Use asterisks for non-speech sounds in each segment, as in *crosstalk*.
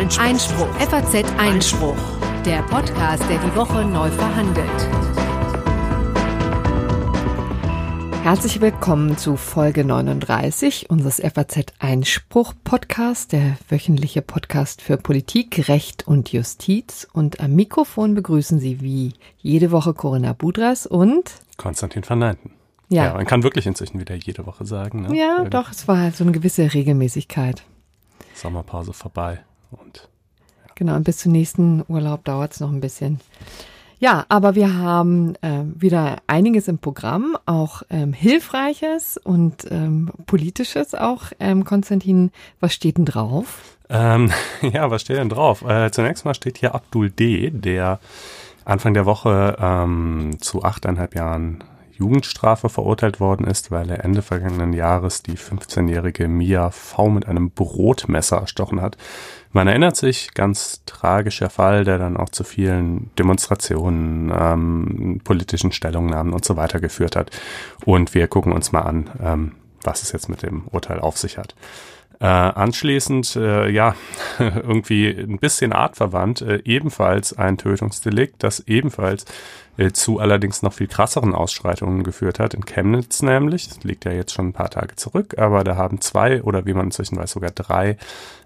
Einspruch. Einspruch. FAZ Einspruch. Der Podcast, der die Woche neu verhandelt. Herzlich willkommen zu Folge 39 unseres FAZ Einspruch Podcast, der wöchentliche Podcast für Politik, Recht und Justiz. Und am Mikrofon begrüßen Sie wie jede Woche Corinna Budras und Konstantin van Neinten. Ja. ja. man kann wirklich inzwischen wieder jede Woche sagen. Ne? Ja, Irgendwie. doch, es war halt so eine gewisse Regelmäßigkeit. Sommerpause vorbei und ja. genau, und bis zum nächsten Urlaub dauert es noch ein bisschen. Ja, aber wir haben äh, wieder einiges im Programm, auch ähm, Hilfreiches und ähm, Politisches auch. Ähm, Konstantin, was steht denn drauf? Ähm, *laughs* ja, was steht denn drauf? Äh, zunächst mal steht hier Abdul D., der Anfang der Woche ähm, zu achteinhalb Jahren Jugendstrafe verurteilt worden ist, weil er Ende vergangenen Jahres die 15-jährige Mia V mit einem Brotmesser erstochen hat. Man erinnert sich, ganz tragischer Fall, der dann auch zu vielen Demonstrationen, ähm, politischen Stellungnahmen und so weiter geführt hat. Und wir gucken uns mal an, ähm, was es jetzt mit dem Urteil auf sich hat. Äh, anschließend, äh, ja, *laughs* irgendwie ein bisschen artverwandt, äh, ebenfalls ein Tötungsdelikt, das ebenfalls zu allerdings noch viel krasseren Ausschreitungen geführt hat. In Chemnitz nämlich, das liegt ja jetzt schon ein paar Tage zurück, aber da haben zwei oder wie man inzwischen weiß sogar drei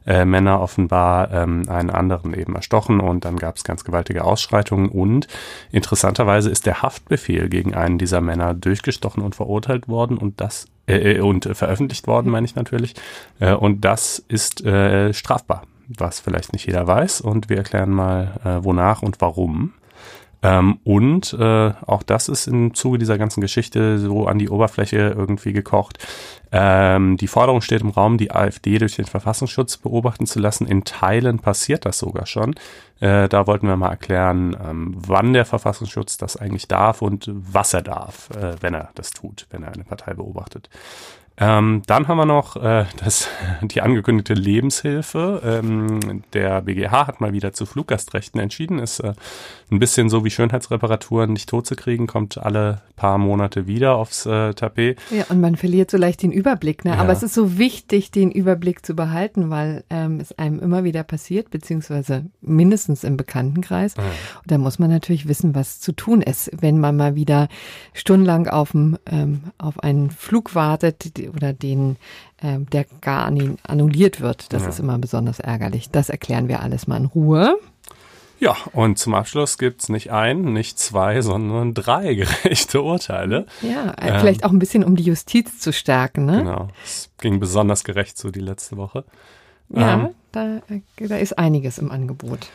äh, Männer offenbar ähm, einen anderen eben erstochen und dann gab es ganz gewaltige Ausschreitungen und interessanterweise ist der Haftbefehl gegen einen dieser Männer durchgestochen und verurteilt worden und das äh, äh und veröffentlicht worden, meine ich natürlich. Äh, und das ist äh, strafbar, was vielleicht nicht jeder weiß. Und wir erklären mal, äh, wonach und warum. Ähm, und äh, auch das ist im Zuge dieser ganzen Geschichte so an die Oberfläche irgendwie gekocht. Ähm, die Forderung steht im Raum, die AfD durch den Verfassungsschutz beobachten zu lassen. In Teilen passiert das sogar schon. Äh, da wollten wir mal erklären, ähm, wann der Verfassungsschutz das eigentlich darf und was er darf, äh, wenn er das tut, wenn er eine Partei beobachtet. Ähm, dann haben wir noch äh, das, *laughs* die angekündigte Lebenshilfe. Ähm, der BGH hat mal wieder zu Fluggastrechten entschieden. Ist äh, ein bisschen so wie Schönheitsreparaturen nicht tot zu kriegen, kommt alle paar Monate wieder aufs äh, Tapet. Ja, und man verliert so leicht den Überblick. Ne? Ja. Aber es ist so wichtig, den Überblick zu behalten, weil ähm, es einem immer wieder passiert, beziehungsweise mindestens im Bekanntenkreis. Ja. Und da muss man natürlich wissen, was zu tun ist, wenn man mal wieder stundenlang auf, dem, ähm, auf einen Flug wartet oder den, äh, der gar annulliert wird. Das ja. ist immer besonders ärgerlich. Das erklären wir alles mal in Ruhe. Ja, und zum Abschluss gibt's nicht ein, nicht zwei, sondern drei *laughs* gerechte Urteile. Ja, äh, ähm, vielleicht auch ein bisschen, um die Justiz zu stärken. Ne? Genau, es ging besonders gerecht so die letzte Woche. Ja, ähm, da, äh, da ist einiges im Angebot.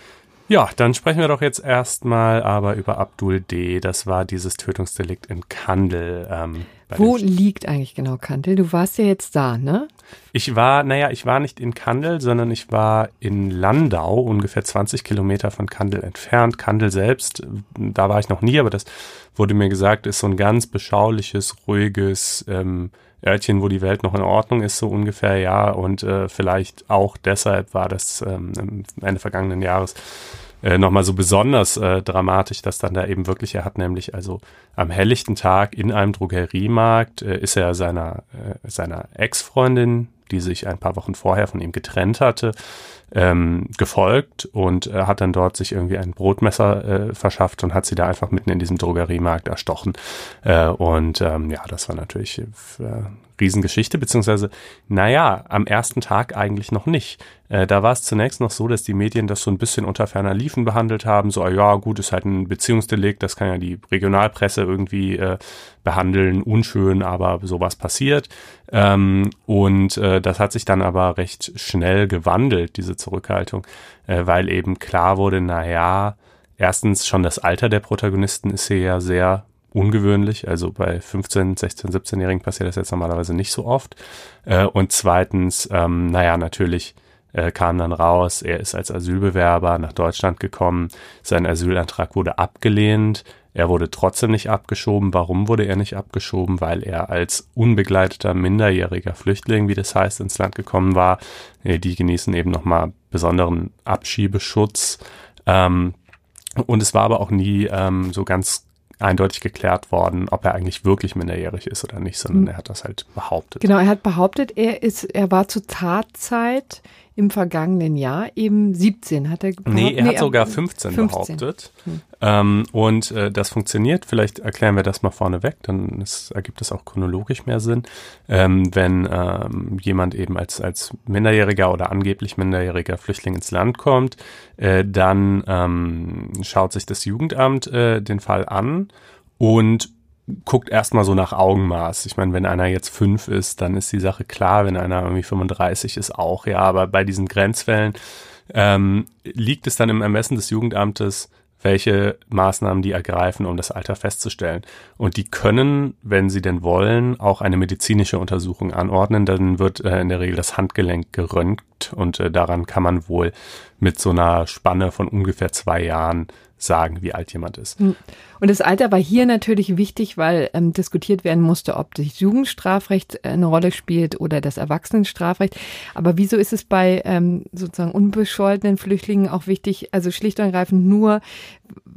Ja, dann sprechen wir doch jetzt erstmal aber über Abdul D. Das war dieses Tötungsdelikt in Kandel. Ähm, Wo liegt eigentlich genau Kandel? Du warst ja jetzt da, ne? Ich war, naja, ich war nicht in Kandel, sondern ich war in Landau, ungefähr 20 Kilometer von Kandel entfernt. Kandel selbst, da war ich noch nie, aber das wurde mir gesagt, ist so ein ganz beschauliches, ruhiges, ähm, Örtchen, wo die Welt noch in Ordnung ist, so ungefähr, ja. Und äh, vielleicht auch deshalb war das ähm, Ende vergangenen Jahres äh, nochmal so besonders äh, dramatisch, dass dann da eben wirklich, er hat nämlich also am helllichten Tag in einem Drogeriemarkt, äh, ist er seiner, äh, seiner Ex-Freundin, die sich ein paar Wochen vorher von ihm getrennt hatte, ähm, gefolgt und äh, hat dann dort sich irgendwie ein Brotmesser äh, verschafft und hat sie da einfach mitten in diesem Drogeriemarkt erstochen. Äh, und ähm, ja, das war natürlich äh, Riesengeschichte, beziehungsweise, naja, am ersten Tag eigentlich noch nicht. Äh, da war es zunächst noch so, dass die Medien das so ein bisschen unter ferner Liefen behandelt haben. So, ja, gut, ist halt ein Beziehungsdelikt, das kann ja die Regionalpresse irgendwie äh, behandeln, unschön, aber sowas passiert. Ähm, und äh, das hat sich dann aber recht schnell gewandelt, diese Zurückhaltung, äh, weil eben klar wurde, naja, erstens schon das Alter der Protagonisten ist hier ja sehr ungewöhnlich. Also bei 15, 16, 17-Jährigen passiert das jetzt normalerweise nicht so oft. Äh, und zweitens, ähm, naja, natürlich äh, kam dann raus, er ist als Asylbewerber nach Deutschland gekommen. Sein Asylantrag wurde abgelehnt. Er wurde trotzdem nicht abgeschoben. Warum wurde er nicht abgeschoben? Weil er als unbegleiteter minderjähriger Flüchtling, wie das heißt, ins Land gekommen war. Äh, die genießen eben nochmal besonderen Abschiebeschutz. Ähm, und es war aber auch nie ähm, so ganz eindeutig geklärt worden, ob er eigentlich wirklich minderjährig ist oder nicht, sondern mhm. er hat das halt behauptet. Genau, er hat behauptet, er ist, er war zur Tatzeit im vergangenen Jahr eben 17, hat er behauptet? Nee, er nee, hat sogar 15, 15. behauptet. Hm. Ähm, und äh, das funktioniert, vielleicht erklären wir das mal vorneweg, dann ist, ergibt es auch chronologisch mehr Sinn. Ähm, wenn ähm, jemand eben als, als minderjähriger oder angeblich minderjähriger Flüchtling ins Land kommt, äh, dann ähm, schaut sich das Jugendamt äh, den Fall an und guckt erstmal so nach Augenmaß. Ich meine, wenn einer jetzt fünf ist, dann ist die Sache klar, wenn einer irgendwie 35 ist, auch, ja, aber bei diesen Grenzfällen ähm, liegt es dann im Ermessen des Jugendamtes, welche Maßnahmen die ergreifen, um das Alter festzustellen. Und die können, wenn sie denn wollen, auch eine medizinische Untersuchung anordnen. Dann wird äh, in der Regel das Handgelenk geröntgt und äh, daran kann man wohl mit so einer Spanne von ungefähr zwei Jahren sagen, wie alt jemand ist. Hm. Und das Alter war hier natürlich wichtig, weil ähm, diskutiert werden musste, ob das Jugendstrafrecht äh, eine Rolle spielt oder das Erwachsenenstrafrecht. Aber wieso ist es bei ähm, sozusagen unbescholtenen Flüchtlingen auch wichtig, also schlicht und ergreifend nur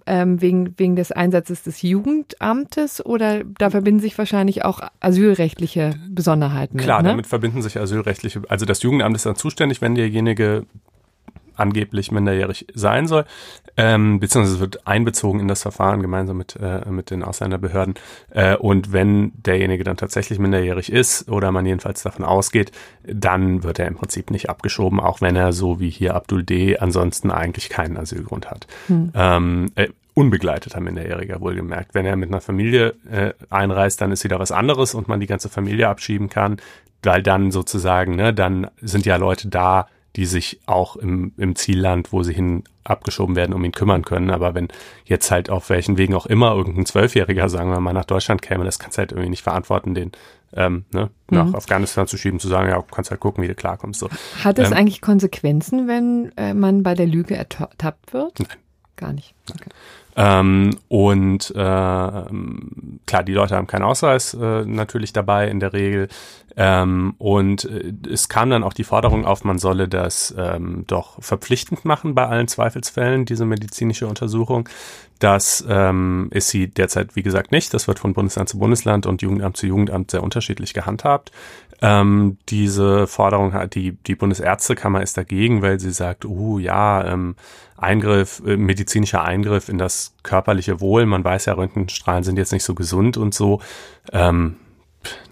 ähm, wegen, wegen des Einsatzes des Jugendamtes oder da verbinden sich wahrscheinlich auch asylrechtliche Besonderheiten? Klar, mit, ne? damit verbinden sich asylrechtliche, also das Jugendamt ist dann zuständig, wenn derjenige angeblich minderjährig sein soll, ähm, beziehungsweise wird einbezogen in das Verfahren gemeinsam mit, äh, mit den Ausländerbehörden. Äh, und wenn derjenige dann tatsächlich minderjährig ist oder man jedenfalls davon ausgeht, dann wird er im Prinzip nicht abgeschoben, auch wenn er so wie hier Abdul D. ansonsten eigentlich keinen Asylgrund hat. Hm. Ähm, äh, unbegleiteter Minderjähriger wohlgemerkt. Wenn er mit einer Familie äh, einreist, dann ist wieder was anderes und man die ganze Familie abschieben kann, weil dann sozusagen, ne, dann sind ja Leute da, die sich auch im, im Zielland, wo sie hin abgeschoben werden, um ihn kümmern können. Aber wenn jetzt halt auf welchen Wegen auch immer irgendein Zwölfjähriger, sagen wir mal, nach Deutschland käme, das kannst du halt irgendwie nicht verantworten, den ähm, ne, nach mhm. Afghanistan zu schieben, zu sagen, ja, kannst halt gucken, wie du klarkommst. So. Hat es ähm, eigentlich Konsequenzen, wenn äh, man bei der Lüge ertappt wird? Nein. Gar nicht. Okay. Ähm, und äh, klar, die Leute haben keinen Ausweis äh, natürlich dabei in der Regel. Ähm, und äh, es kam dann auch die Forderung auf, man solle das ähm, doch verpflichtend machen bei allen Zweifelsfällen, diese medizinische Untersuchung. Das ähm, ist sie derzeit, wie gesagt, nicht. Das wird von Bundesland zu Bundesland und Jugendamt zu Jugendamt sehr unterschiedlich gehandhabt. Ähm, diese Forderung hat die, die Bundesärztekammer ist dagegen, weil sie sagt, uh, ja, ähm, Eingriff, äh, medizinischer Eingriff in das körperliche Wohl. Man weiß ja, Röntgenstrahlen sind jetzt nicht so gesund und so. Ähm,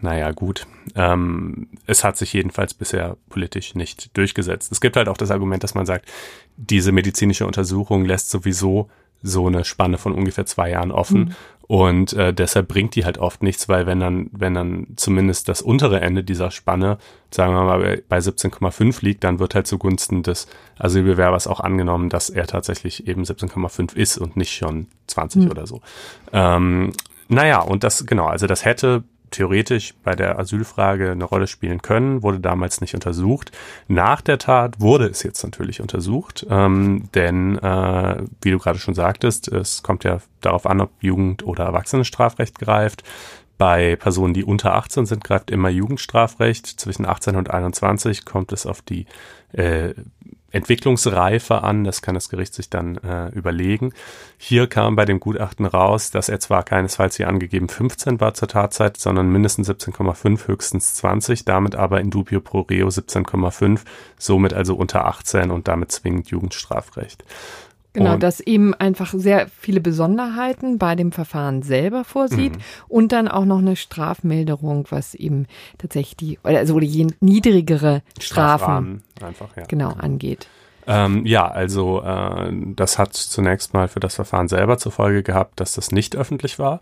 naja, gut. Ähm, es hat sich jedenfalls bisher politisch nicht durchgesetzt. Es gibt halt auch das Argument, dass man sagt, diese medizinische Untersuchung lässt sowieso so eine Spanne von ungefähr zwei Jahren offen. Mhm. Und äh, deshalb bringt die halt oft nichts, weil wenn dann, wenn dann zumindest das untere Ende dieser Spanne, sagen wir mal, bei 17,5 liegt, dann wird halt zugunsten des Asylbewerbers auch angenommen, dass er tatsächlich eben 17,5 ist und nicht schon 20 mhm. oder so. Ähm, naja, und das, genau, also das hätte theoretisch bei der Asylfrage eine Rolle spielen können, wurde damals nicht untersucht. Nach der Tat wurde es jetzt natürlich untersucht, ähm, denn äh, wie du gerade schon sagtest, es kommt ja darauf an, ob Jugend- oder Erwachsenenstrafrecht greift. Bei Personen, die unter 18 sind, greift immer Jugendstrafrecht. Zwischen 18 und 21 kommt es auf die äh, Entwicklungsreife an, das kann das Gericht sich dann äh, überlegen. Hier kam bei dem Gutachten raus, dass er zwar keinesfalls hier angegeben 15 war zur Tatzeit, sondern mindestens 17,5, höchstens 20, damit aber in dubio pro reo 17,5, somit also unter 18 und damit zwingend Jugendstrafrecht. Genau, und dass eben einfach sehr viele Besonderheiten bei dem Verfahren selber vorsieht mhm. und dann auch noch eine Strafmilderung, was eben tatsächlich die, also die niedrigere Strafen einfach, ja. genau angeht. Ähm, ja, also äh, das hat zunächst mal für das Verfahren selber zur Folge gehabt, dass das nicht öffentlich war.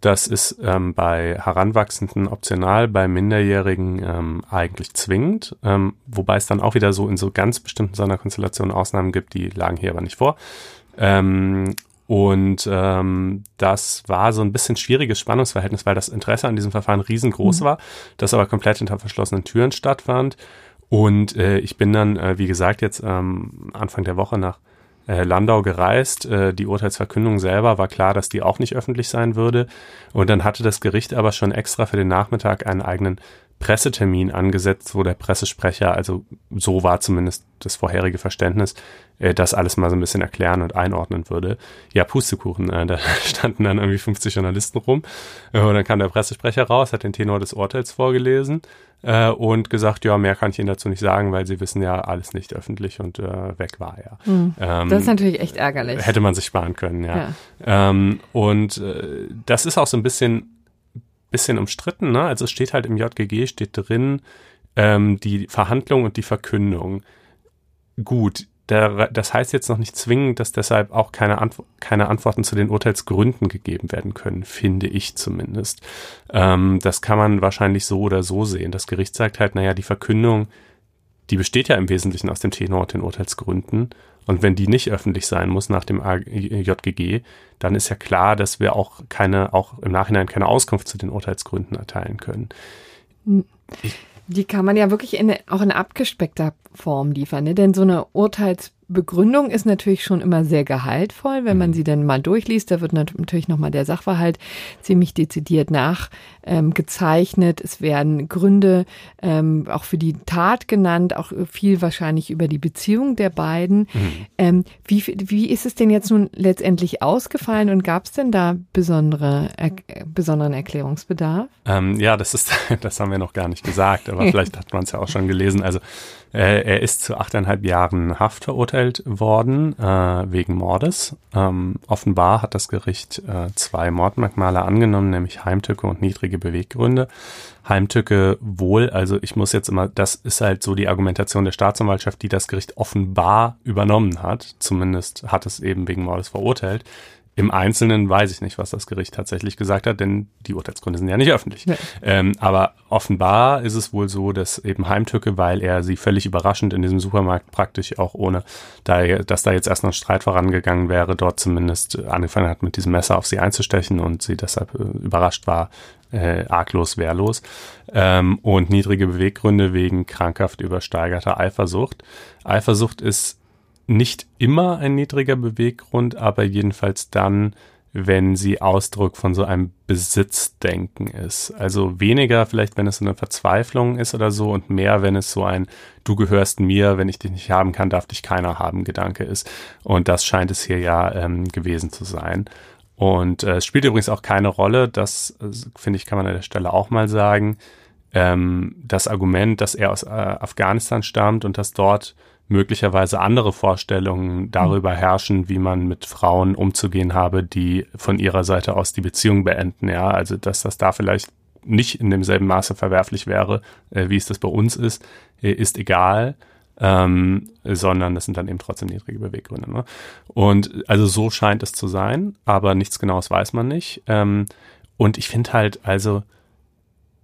Das ist ähm, bei Heranwachsenden optional, bei Minderjährigen ähm, eigentlich zwingend, ähm, wobei es dann auch wieder so in so ganz bestimmten Sonderkonstellationen Ausnahmen gibt, die lagen hier aber nicht vor. Ähm, und ähm, das war so ein bisschen schwieriges Spannungsverhältnis, weil das Interesse an diesem Verfahren riesengroß mhm. war, das aber komplett hinter verschlossenen Türen stattfand. Und äh, ich bin dann, äh, wie gesagt, jetzt ähm, Anfang der Woche nach äh, Landau gereist. Äh, die Urteilsverkündung selber war klar, dass die auch nicht öffentlich sein würde. Und dann hatte das Gericht aber schon extra für den Nachmittag einen eigenen Pressetermin angesetzt, wo der Pressesprecher, also so war zumindest das vorherige Verständnis, äh, das alles mal so ein bisschen erklären und einordnen würde. Ja, Pustekuchen, äh, da *laughs* standen dann irgendwie 50 Journalisten rum äh, und dann kam der Pressesprecher raus, hat den Tenor des Urteils vorgelesen äh, und gesagt, ja, mehr kann ich Ihnen dazu nicht sagen, weil Sie wissen ja alles nicht öffentlich und äh, weg war er. Mhm. Ähm, das ist natürlich echt ärgerlich. Hätte man sich sparen können, ja. ja. Ähm, und äh, das ist auch so ein bisschen bisschen umstritten. Ne? Also es steht halt im JGG, steht drin, ähm, die Verhandlung und die Verkündung. Gut, der, das heißt jetzt noch nicht zwingend, dass deshalb auch keine, Antw keine Antworten zu den Urteilsgründen gegeben werden können, finde ich zumindest. Ähm, das kann man wahrscheinlich so oder so sehen. Das Gericht sagt halt, naja, die Verkündung, die besteht ja im Wesentlichen aus dem Tenor und den Urteilsgründen. Und wenn die nicht öffentlich sein muss nach dem JGG, dann ist ja klar, dass wir auch keine, auch im Nachhinein keine Auskunft zu den Urteilsgründen erteilen können. Ich, die kann man ja wirklich in, auch in abgespeckter Form liefern, ne? denn so eine Urteils Begründung ist natürlich schon immer sehr gehaltvoll, wenn man mhm. sie dann mal durchliest. Da wird natürlich nochmal der Sachverhalt ziemlich dezidiert nachgezeichnet. Ähm, es werden Gründe ähm, auch für die Tat genannt, auch viel wahrscheinlich über die Beziehung der beiden. Mhm. Ähm, wie, wie ist es denn jetzt nun letztendlich ausgefallen und gab es denn da besondere, er, besonderen Erklärungsbedarf? Ähm, ja, das ist, *laughs* das haben wir noch gar nicht gesagt, aber vielleicht hat man es ja auch schon gelesen. Also äh, er ist zu achteinhalb Jahren Haft verurteilt worden äh, wegen Mordes. Ähm, offenbar hat das Gericht äh, zwei Mordmerkmale angenommen, nämlich Heimtücke und niedrige Beweggründe. Heimtücke wohl, also ich muss jetzt immer, das ist halt so die Argumentation der Staatsanwaltschaft, die das Gericht offenbar übernommen hat. Zumindest hat es eben wegen Mordes verurteilt. Im Einzelnen weiß ich nicht, was das Gericht tatsächlich gesagt hat, denn die Urteilsgründe sind ja nicht öffentlich. Ja. Ähm, aber offenbar ist es wohl so, dass eben Heimtücke, weil er sie völlig überraschend in diesem Supermarkt praktisch auch ohne, da, dass da jetzt erst noch ein Streit vorangegangen wäre, dort zumindest angefangen hat, mit diesem Messer auf sie einzustechen und sie deshalb äh, überrascht war, äh, arglos, wehrlos. Ähm, und niedrige Beweggründe wegen krankhaft übersteigerter Eifersucht. Eifersucht ist nicht immer ein niedriger Beweggrund, aber jedenfalls dann, wenn sie Ausdruck von so einem Besitzdenken ist. Also weniger vielleicht, wenn es so eine Verzweiflung ist oder so und mehr, wenn es so ein Du gehörst mir, wenn ich dich nicht haben kann, darf dich keiner haben Gedanke ist. Und das scheint es hier ja ähm, gewesen zu sein. Und äh, es spielt übrigens auch keine Rolle, das äh, finde ich, kann man an der Stelle auch mal sagen, ähm, das Argument, dass er aus äh, Afghanistan stammt und dass dort möglicherweise andere Vorstellungen darüber herrschen, wie man mit Frauen umzugehen habe, die von ihrer Seite aus die Beziehung beenden. Ja, also dass das da vielleicht nicht in demselben Maße verwerflich wäre, äh, wie es das bei uns ist, äh, ist egal. Ähm, sondern das sind dann eben trotzdem niedrige Beweggründe. Ne? Und also so scheint es zu sein, aber nichts Genaues weiß man nicht. Ähm, und ich finde halt, also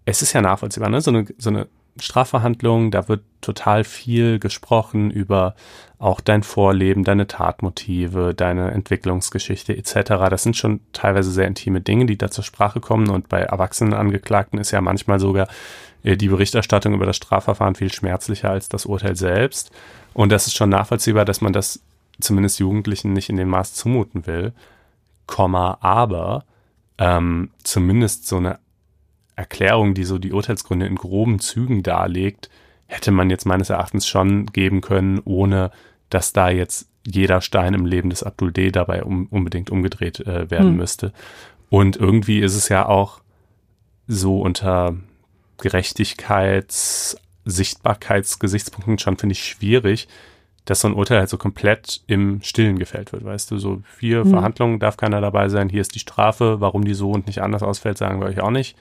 es ist ja nachvollziehbar, ne? so, eine, so eine Strafverhandlungen, da wird total viel gesprochen über auch dein Vorleben, deine Tatmotive, deine Entwicklungsgeschichte etc. Das sind schon teilweise sehr intime Dinge, die da zur Sprache kommen und bei erwachsenen Angeklagten ist ja manchmal sogar äh, die Berichterstattung über das Strafverfahren viel schmerzlicher als das Urteil selbst. Und das ist schon nachvollziehbar, dass man das zumindest Jugendlichen nicht in dem Maß zumuten will. Komma, aber ähm, zumindest so eine Erklärung, die so die Urteilsgründe in groben Zügen darlegt, hätte man jetzt meines Erachtens schon geben können, ohne dass da jetzt jeder Stein im Leben des Abdul D dabei um, unbedingt umgedreht äh, werden hm. müsste. Und irgendwie ist es ja auch so unter Gerechtigkeits-, Sichtbarkeitsgesichtspunkten schon, finde ich, schwierig, dass so ein Urteil halt so komplett im Stillen gefällt wird, weißt du, so vier hm. Verhandlungen darf keiner dabei sein, hier ist die Strafe, warum die so und nicht anders ausfällt, sagen wir euch auch nicht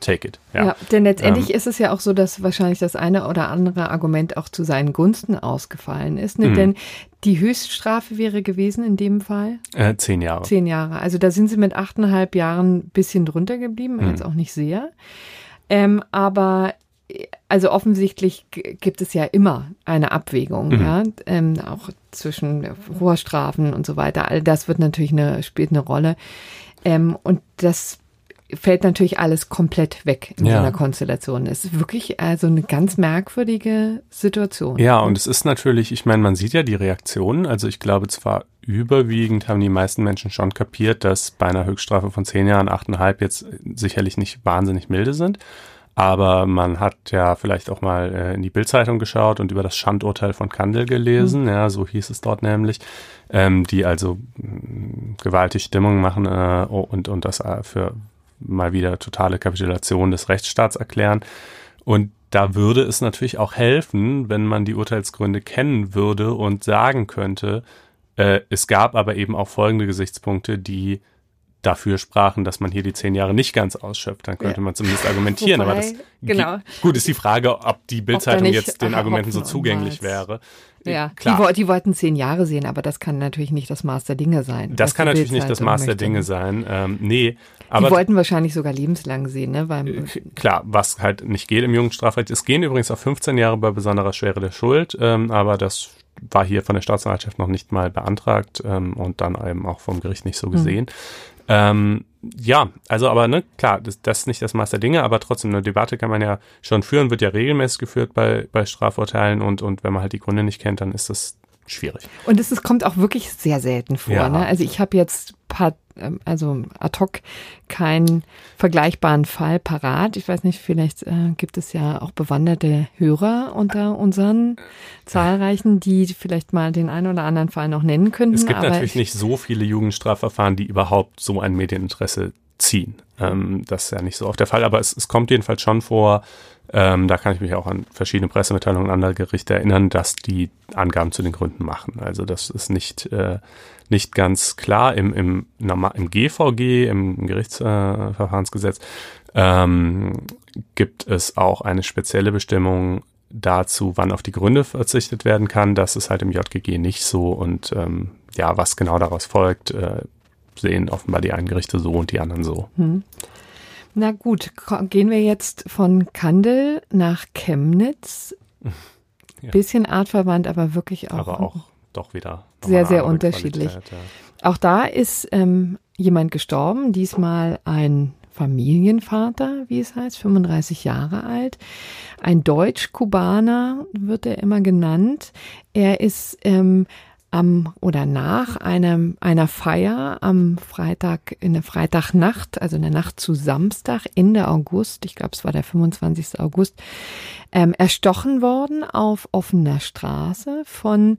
take it. Ja, ja denn letztendlich ähm, ist es ja auch so, dass wahrscheinlich das eine oder andere Argument auch zu seinen Gunsten ausgefallen ist. Ne? Mhm. Denn die Höchststrafe wäre gewesen in dem Fall? Äh, zehn Jahre. Zehn Jahre. Also da sind sie mit achteinhalb Jahren ein bisschen drunter geblieben, mhm. jetzt auch nicht sehr. Ähm, aber also offensichtlich gibt es ja immer eine Abwägung, mhm. ja, ähm, auch zwischen Vorstrafen und so weiter. All das wird natürlich eine, spielt eine Rolle. Ähm, und das fällt natürlich alles komplett weg in ja. einer Konstellation. Es ist wirklich also eine ganz merkwürdige Situation. Ja, und es ist natürlich, ich meine, man sieht ja die Reaktionen. Also ich glaube zwar überwiegend haben die meisten Menschen schon kapiert, dass bei einer Höchststrafe von zehn Jahren, achteinhalb jetzt sicherlich nicht wahnsinnig milde sind. Aber man hat ja vielleicht auch mal äh, in die Bildzeitung geschaut und über das Schandurteil von Kandel gelesen, mhm. ja, so hieß es dort nämlich, ähm, die also mh, gewaltig Stimmung machen äh, und, und das äh, für mal wieder totale Kapitulation des Rechtsstaats erklären. Und da würde es natürlich auch helfen, wenn man die Urteilsgründe kennen würde und sagen könnte, äh, es gab aber eben auch folgende Gesichtspunkte, die dafür sprachen, dass man hier die zehn Jahre nicht ganz ausschöpft. Dann könnte ja. man zumindest argumentieren. Wobei, aber das genau. gut ist die Frage, ob die Bildzeitung jetzt den Argumenten so zugänglich wäre. Ja, Klar. Die, die, wollten zehn Jahre sehen, aber das kann natürlich nicht das Maß der Dinge sein. Das kann natürlich nicht das Maß der Dinge sein. Ähm, nee, aber die wollten wahrscheinlich sogar lebenslang sehen, ne? Beim äh, klar, was halt nicht geht im Jugendstrafrecht. Es gehen übrigens auf 15 Jahre bei besonderer Schwere der Schuld, ähm, aber das war hier von der Staatsanwaltschaft noch nicht mal beantragt ähm, und dann eben auch vom Gericht nicht so mhm. gesehen. Mhm. Ähm, ja, also aber ne, klar, das, das ist nicht das Maß der Dinge, aber trotzdem eine Debatte kann man ja schon führen, wird ja regelmäßig geführt bei, bei Strafurteilen und, und wenn man halt die Gründe nicht kennt, dann ist das schwierig. Und es, kommt auch wirklich sehr selten vor. Ja. Ne? Also ich habe jetzt paar, ähm, also ad hoc keinen vergleichbaren Fall parat. Ich weiß nicht, vielleicht äh, gibt es ja auch bewanderte Hörer unter unseren zahlreichen, die vielleicht mal den einen oder anderen Fall noch nennen könnten. Es gibt natürlich nicht so viele Jugendstrafverfahren, die überhaupt so ein Medieninteresse ziehen. Ähm, das ist ja nicht so oft der Fall, aber es, es kommt jedenfalls schon vor, ähm, da kann ich mich auch an verschiedene Pressemitteilungen anderer Gerichte erinnern, dass die Angaben zu den Gründen machen. Also das ist nicht, äh, nicht ganz klar im, im, im GVG, im Gerichtsverfahrensgesetz, ähm, gibt es auch eine spezielle Bestimmung dazu, wann auf die Gründe verzichtet werden kann. Das ist halt im JGG nicht so und ähm, ja, was genau daraus folgt, äh, sehen offenbar die einen Gerichte so und die anderen so. Hm. Na gut, gehen wir jetzt von Kandel nach Chemnitz. *laughs* Ja. Bisschen artverwandt, aber wirklich auch. Aber auch doch wieder. Sehr, sehr unterschiedlich. Ja. Auch da ist ähm, jemand gestorben, diesmal ein Familienvater, wie es heißt, 35 Jahre alt. Ein Deutsch-Kubaner wird er immer genannt. Er ist ähm, am oder nach einem, einer Feier am Freitag, in der Freitagnacht, also in der Nacht zu Samstag, Ende August, ich glaube es war der 25. August, ähm, erstochen worden auf offener Straße von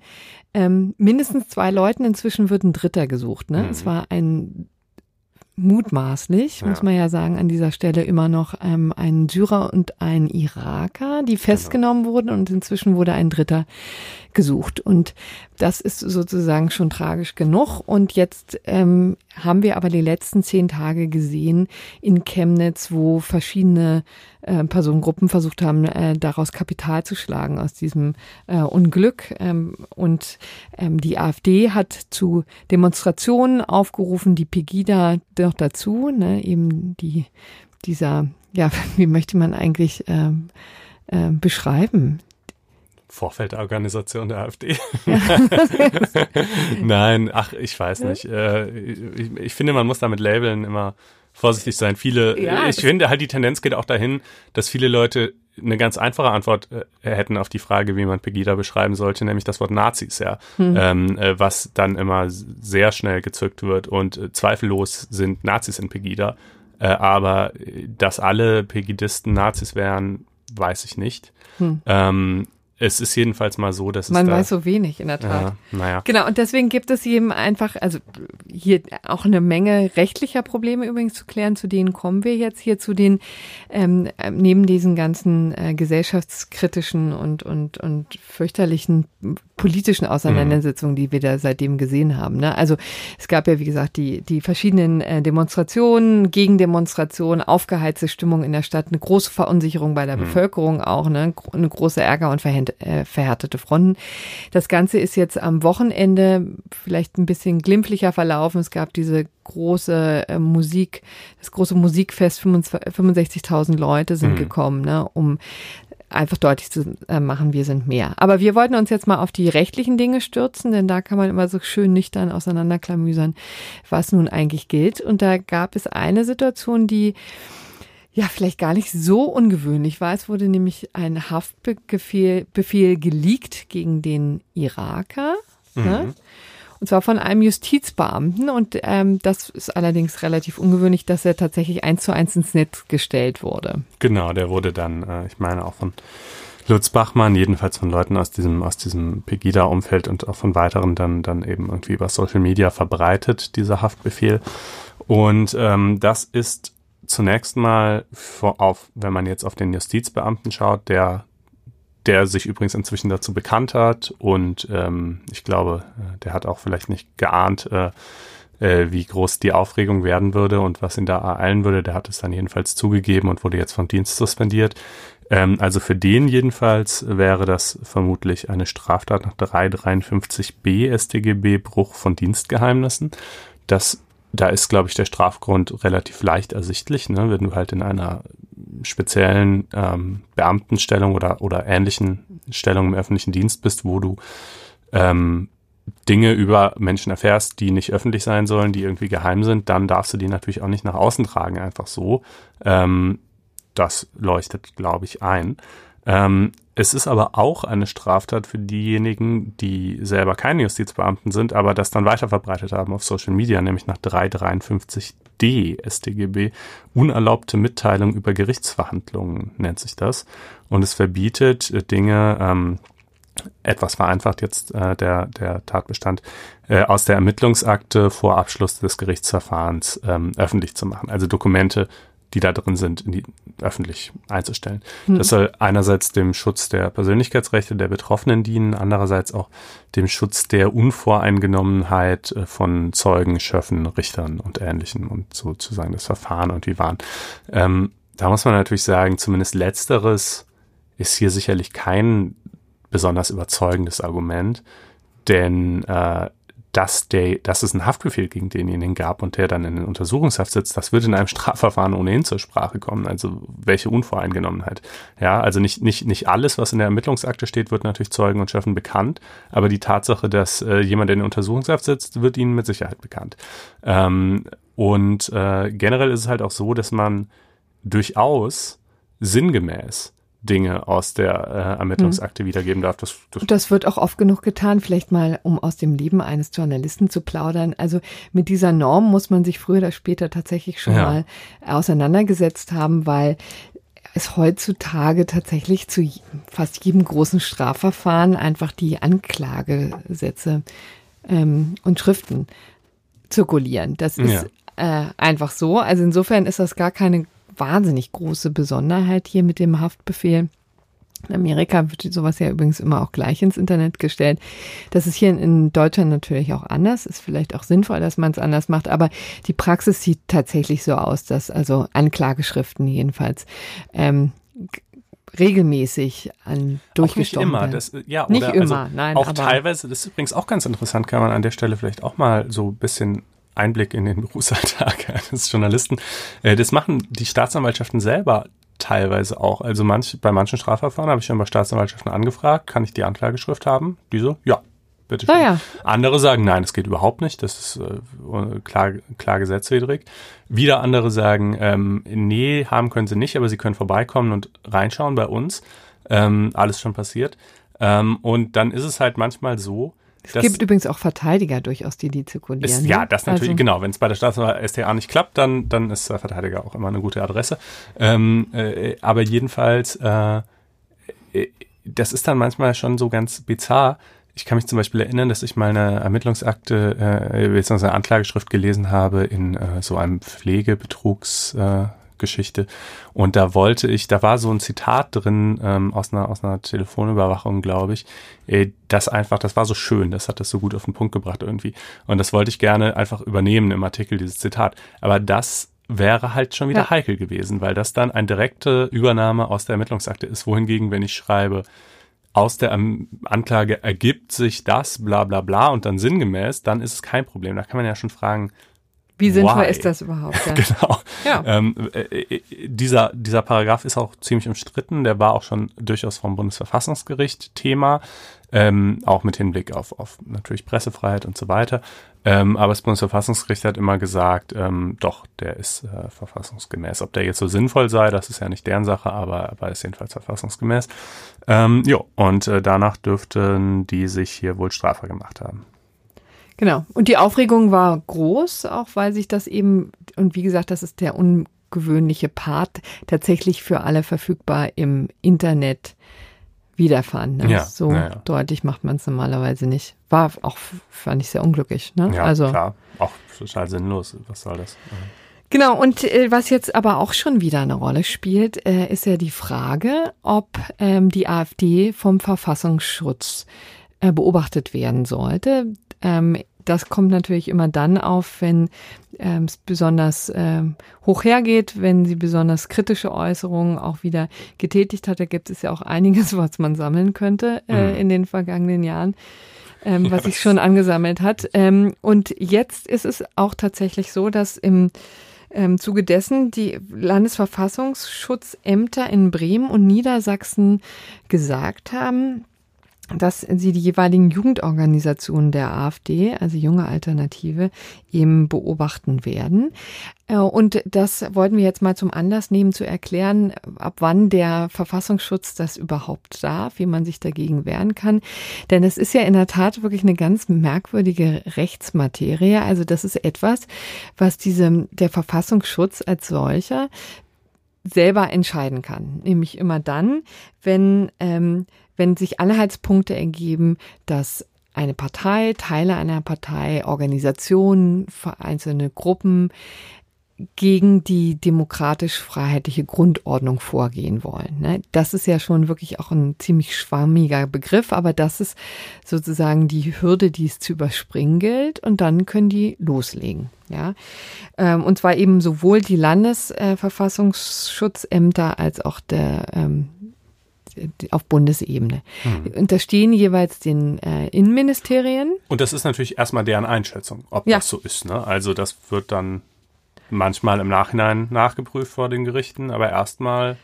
ähm, mindestens zwei Leuten. Inzwischen wird ein Dritter gesucht. Ne? Mhm. Es war ein mutmaßlich, ja. muss man ja sagen, an dieser Stelle immer noch ähm, ein Syrer und ein Iraker, die genau. festgenommen genau. wurden und inzwischen wurde ein Dritter gesucht. Und das ist sozusagen schon tragisch genug. Und jetzt ähm, haben wir aber die letzten zehn Tage gesehen in Chemnitz, wo verschiedene äh, Personengruppen versucht haben, äh, daraus Kapital zu schlagen aus diesem äh, Unglück. Ähm, und ähm, die AfD hat zu Demonstrationen aufgerufen, die Pegida noch dazu, ne, eben die dieser, ja, *laughs* wie möchte man eigentlich ähm, äh, beschreiben? Vorfeldorganisation der AfD. *laughs* Nein, ach, ich weiß nicht. Äh, ich, ich, finde, man muss damit Labeln immer vorsichtig sein. Viele, ja, ich finde halt die Tendenz geht auch dahin, dass viele Leute eine ganz einfache Antwort äh, hätten auf die Frage, wie man Pegida beschreiben sollte, nämlich das Wort Nazis, ja, hm. ähm, äh, was dann immer sehr schnell gezückt wird und äh, zweifellos sind Nazis in Pegida, äh, aber dass alle Pegidisten Nazis wären, weiß ich nicht. Hm. Ähm, es ist jedenfalls mal so, dass man es Man weiß so wenig, in der Tat. Ja, naja. Genau, und deswegen gibt es eben einfach, also hier auch eine Menge rechtlicher Probleme übrigens zu klären, zu denen kommen wir jetzt hier zu den, ähm, neben diesen ganzen äh, gesellschaftskritischen und, und, und fürchterlichen politischen Auseinandersetzungen, die wir da seitdem gesehen haben. Ne? Also es gab ja, wie gesagt, die, die verschiedenen äh, Demonstrationen, Gegendemonstrationen, aufgeheizte Stimmung in der Stadt, eine große Verunsicherung bei der mhm. Bevölkerung auch, ne? eine große Ärger und äh, verhärtete Fronten. Das Ganze ist jetzt am Wochenende vielleicht ein bisschen glimpflicher verlaufen. Es gab diese große äh, Musik, das große Musikfest, 65.000 Leute sind mhm. gekommen, ne, um einfach deutlich zu äh, machen, wir sind mehr. Aber wir wollten uns jetzt mal auf die rechtlichen Dinge stürzen, denn da kann man immer so schön nüchtern auseinanderklamüsern, was nun eigentlich gilt. Und da gab es eine Situation, die ja vielleicht gar nicht so ungewöhnlich war. Es wurde nämlich ein Haftbefehl Befehl geleakt gegen den Iraker. Ne? Mhm. Ne? Und zwar von einem Justizbeamten. Und ähm, das ist allerdings relativ ungewöhnlich, dass er tatsächlich eins zu eins ins Netz gestellt wurde. Genau, der wurde dann, äh, ich meine auch von Lutz Bachmann, jedenfalls von Leuten aus diesem, aus diesem Pegida-Umfeld und auch von weiteren dann, dann eben irgendwie über Social Media verbreitet, dieser Haftbefehl. Und ähm, das ist zunächst mal auf, wenn man jetzt auf den Justizbeamten schaut, der der sich übrigens inzwischen dazu bekannt hat und ähm, ich glaube, äh, der hat auch vielleicht nicht geahnt, äh, äh, wie groß die Aufregung werden würde und was ihn da ereilen würde. Der hat es dann jedenfalls zugegeben und wurde jetzt vom Dienst suspendiert. Ähm, also für den jedenfalls wäre das vermutlich eine Straftat nach 353b StGB Bruch von Dienstgeheimnissen. Das da ist, glaube ich, der Strafgrund relativ leicht ersichtlich, ne? wenn du halt in einer speziellen ähm, Beamtenstellung oder, oder ähnlichen Stellung im öffentlichen Dienst bist, wo du ähm, Dinge über Menschen erfährst, die nicht öffentlich sein sollen, die irgendwie geheim sind, dann darfst du die natürlich auch nicht nach außen tragen, einfach so. Ähm, das leuchtet, glaube ich, ein. Ähm, es ist aber auch eine Straftat für diejenigen, die selber keine Justizbeamten sind, aber das dann weiterverbreitet haben auf Social Media, nämlich nach 353d StGB. Unerlaubte Mitteilung über Gerichtsverhandlungen nennt sich das. Und es verbietet Dinge, ähm, etwas vereinfacht jetzt äh, der, der Tatbestand, äh, aus der Ermittlungsakte vor Abschluss des Gerichtsverfahrens ähm, öffentlich zu machen. Also Dokumente die da drin sind, in die, öffentlich einzustellen. Mhm. Das soll einerseits dem Schutz der Persönlichkeitsrechte der Betroffenen dienen, andererseits auch dem Schutz der Unvoreingenommenheit äh, von Zeugen, Schöffen, Richtern und Ähnlichem und sozusagen das Verfahren und wie waren. Ähm, da muss man natürlich sagen, zumindest letzteres ist hier sicherlich kein besonders überzeugendes Argument, denn äh, dass, der, dass es einen Haftbefehl gegen denjenigen gab und der dann in den Untersuchungshaft sitzt, das wird in einem *laughs* Strafverfahren ohnehin zur Sprache kommen. Also welche Unvoreingenommenheit. Ja, also nicht, nicht, nicht alles, was in der Ermittlungsakte steht, wird natürlich Zeugen und Schöffen bekannt, aber die Tatsache, dass äh, jemand in den Untersuchungshaft sitzt, wird ihnen mit Sicherheit bekannt. Ähm, und äh, generell ist es halt auch so, dass man durchaus sinngemäß Dinge aus der äh, Ermittlungsakte hm. wiedergeben darf. Das, das, das wird auch oft genug getan, vielleicht mal, um aus dem Leben eines Journalisten zu plaudern. Also mit dieser Norm muss man sich früher oder später tatsächlich schon ja. mal auseinandergesetzt haben, weil es heutzutage tatsächlich zu fast jedem großen Strafverfahren einfach die Anklagesätze ähm, und Schriften zirkulieren. Das ist ja. äh, einfach so. Also insofern ist das gar keine wahnsinnig große Besonderheit hier mit dem Haftbefehl. In Amerika wird sowas ja übrigens immer auch gleich ins Internet gestellt. Das ist hier in Deutschland natürlich auch anders. Ist vielleicht auch sinnvoll, dass man es anders macht. Aber die Praxis sieht tatsächlich so aus, dass also Anklageschriften jedenfalls ähm, regelmäßig an durchgestochen werden. Das, ja, nicht immer, also nein. Auch teilweise, das ist übrigens auch ganz interessant, kann man an der Stelle vielleicht auch mal so ein bisschen Einblick in den *laughs* Berufsalltag eines Journalisten. Äh, das machen die Staatsanwaltschaften selber teilweise auch. Also manch, bei manchen Strafverfahren habe ich schon bei Staatsanwaltschaften angefragt, kann ich die Anklageschrift haben? Die so, ja, bitte schön. Ah, ja. Andere sagen, nein, das geht überhaupt nicht, das ist äh, klar, klar gesetzwidrig. Wieder andere sagen, ähm, nee, haben können sie nicht, aber sie können vorbeikommen und reinschauen bei uns. Ähm, alles schon passiert. Ähm, und dann ist es halt manchmal so, es das, gibt übrigens auch Verteidiger durchaus, die die zirkulieren. Ist, ja, ne? das natürlich, also, genau. Wenn es bei der Staatsanwalt STA nicht klappt, dann, dann ist der Verteidiger auch immer eine gute Adresse. Ähm, äh, aber jedenfalls, äh, äh, das ist dann manchmal schon so ganz bizarr. Ich kann mich zum Beispiel erinnern, dass ich mal eine Ermittlungsakte, äh, beziehungsweise eine Anklageschrift gelesen habe in äh, so einem Pflegebetrugs, äh, Geschichte. Und da wollte ich, da war so ein Zitat drin ähm, aus einer aus einer Telefonüberwachung, glaube ich, äh, das einfach, das war so schön, das hat das so gut auf den Punkt gebracht irgendwie. Und das wollte ich gerne einfach übernehmen im Artikel dieses Zitat. Aber das wäre halt schon wieder ja. heikel gewesen, weil das dann eine direkte Übernahme aus der Ermittlungsakte ist. Wohingegen, wenn ich schreibe, aus der Anklage ergibt sich das, bla bla bla und dann sinngemäß, dann ist es kein Problem. Da kann man ja schon fragen, wie sinnvoll Why? ist das überhaupt? *laughs* Ja. genau. Ja. Ähm, äh, äh, dieser, dieser Paragraph ist auch ziemlich umstritten. Der war auch schon durchaus vom Bundesverfassungsgericht Thema, ähm, auch mit Hinblick auf, auf natürlich Pressefreiheit und so weiter. Ähm, aber das Bundesverfassungsgericht hat immer gesagt, ähm, doch, der ist äh, verfassungsgemäß. Ob der jetzt so sinnvoll sei, das ist ja nicht deren Sache, aber, aber ist jedenfalls verfassungsgemäß. Ähm, jo, und äh, danach dürften die sich hier wohl strafbar gemacht haben. Genau. Und die Aufregung war groß, auch weil sich das eben, und wie gesagt, das ist der ungewöhnliche Part, tatsächlich für alle verfügbar im Internet wiederfand. Ne? Ja, so ja. deutlich macht man es normalerweise nicht. War auch, fand ich sehr unglücklich. Ne? Ja, also, klar. Auch total sinnlos. Was soll das? Genau, und äh, was jetzt aber auch schon wieder eine Rolle spielt, äh, ist ja die Frage, ob ähm, die AfD vom Verfassungsschutz äh, beobachtet werden sollte. Ähm, das kommt natürlich immer dann auf, wenn ähm, es besonders ähm, hoch hergeht, wenn sie besonders kritische Äußerungen auch wieder getätigt hat. Da gibt es ja auch einiges, *laughs* was man sammeln könnte äh, mhm. in den vergangenen Jahren. Ähm, ja, was sich schon angesammelt hat. Ähm, und jetzt ist es auch tatsächlich so, dass im ähm, Zuge dessen die Landesverfassungsschutzämter in Bremen und Niedersachsen gesagt haben, dass sie die jeweiligen Jugendorganisationen der AfD, also junge Alternative, eben beobachten werden. Äh, und das wollten wir jetzt mal zum Anlass nehmen, zu erklären, ab wann der Verfassungsschutz das überhaupt darf, wie man sich dagegen wehren kann. Denn es ist ja in der Tat wirklich eine ganz merkwürdige Rechtsmaterie. Also das ist etwas, was diese, der Verfassungsschutz als solcher selber entscheiden kann. Nämlich immer dann, wenn ähm, wenn sich Anhaltspunkte ergeben, dass eine Partei, Teile einer Partei, Organisationen, einzelne Gruppen gegen die demokratisch-freiheitliche Grundordnung vorgehen wollen. Ne? Das ist ja schon wirklich auch ein ziemlich schwammiger Begriff, aber das ist sozusagen die Hürde, die es zu überspringen gilt und dann können die loslegen. Ja, ähm, und zwar eben sowohl die Landesverfassungsschutzämter als auch der ähm, auf Bundesebene. Mhm. Unterstehen jeweils den äh, Innenministerien. Und das ist natürlich erstmal deren Einschätzung, ob ja. das so ist. Ne? Also das wird dann manchmal im Nachhinein nachgeprüft vor den Gerichten, aber erstmal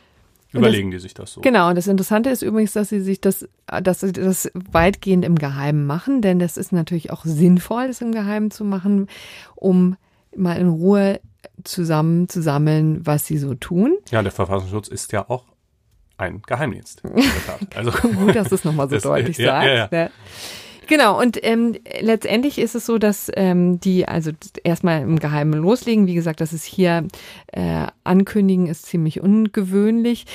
überlegen das, die sich das so. Genau, und das Interessante ist übrigens, dass sie sich das, dass sie das weitgehend im Geheimen machen, denn das ist natürlich auch sinnvoll, das im Geheimen zu machen, um mal in Ruhe zusammen zu sammeln, was sie so tun. Ja, der Verfassungsschutz ist ja auch ein Geheimdienst. *laughs* Also, Gut, dass du es nochmal so *laughs* das, deutlich ja, sagst. Ja, ja. Ne? Genau, und ähm, letztendlich ist es so, dass ähm, die also erstmal im Geheimen loslegen. Wie gesagt, das ist hier äh, ankündigen ist ziemlich ungewöhnlich.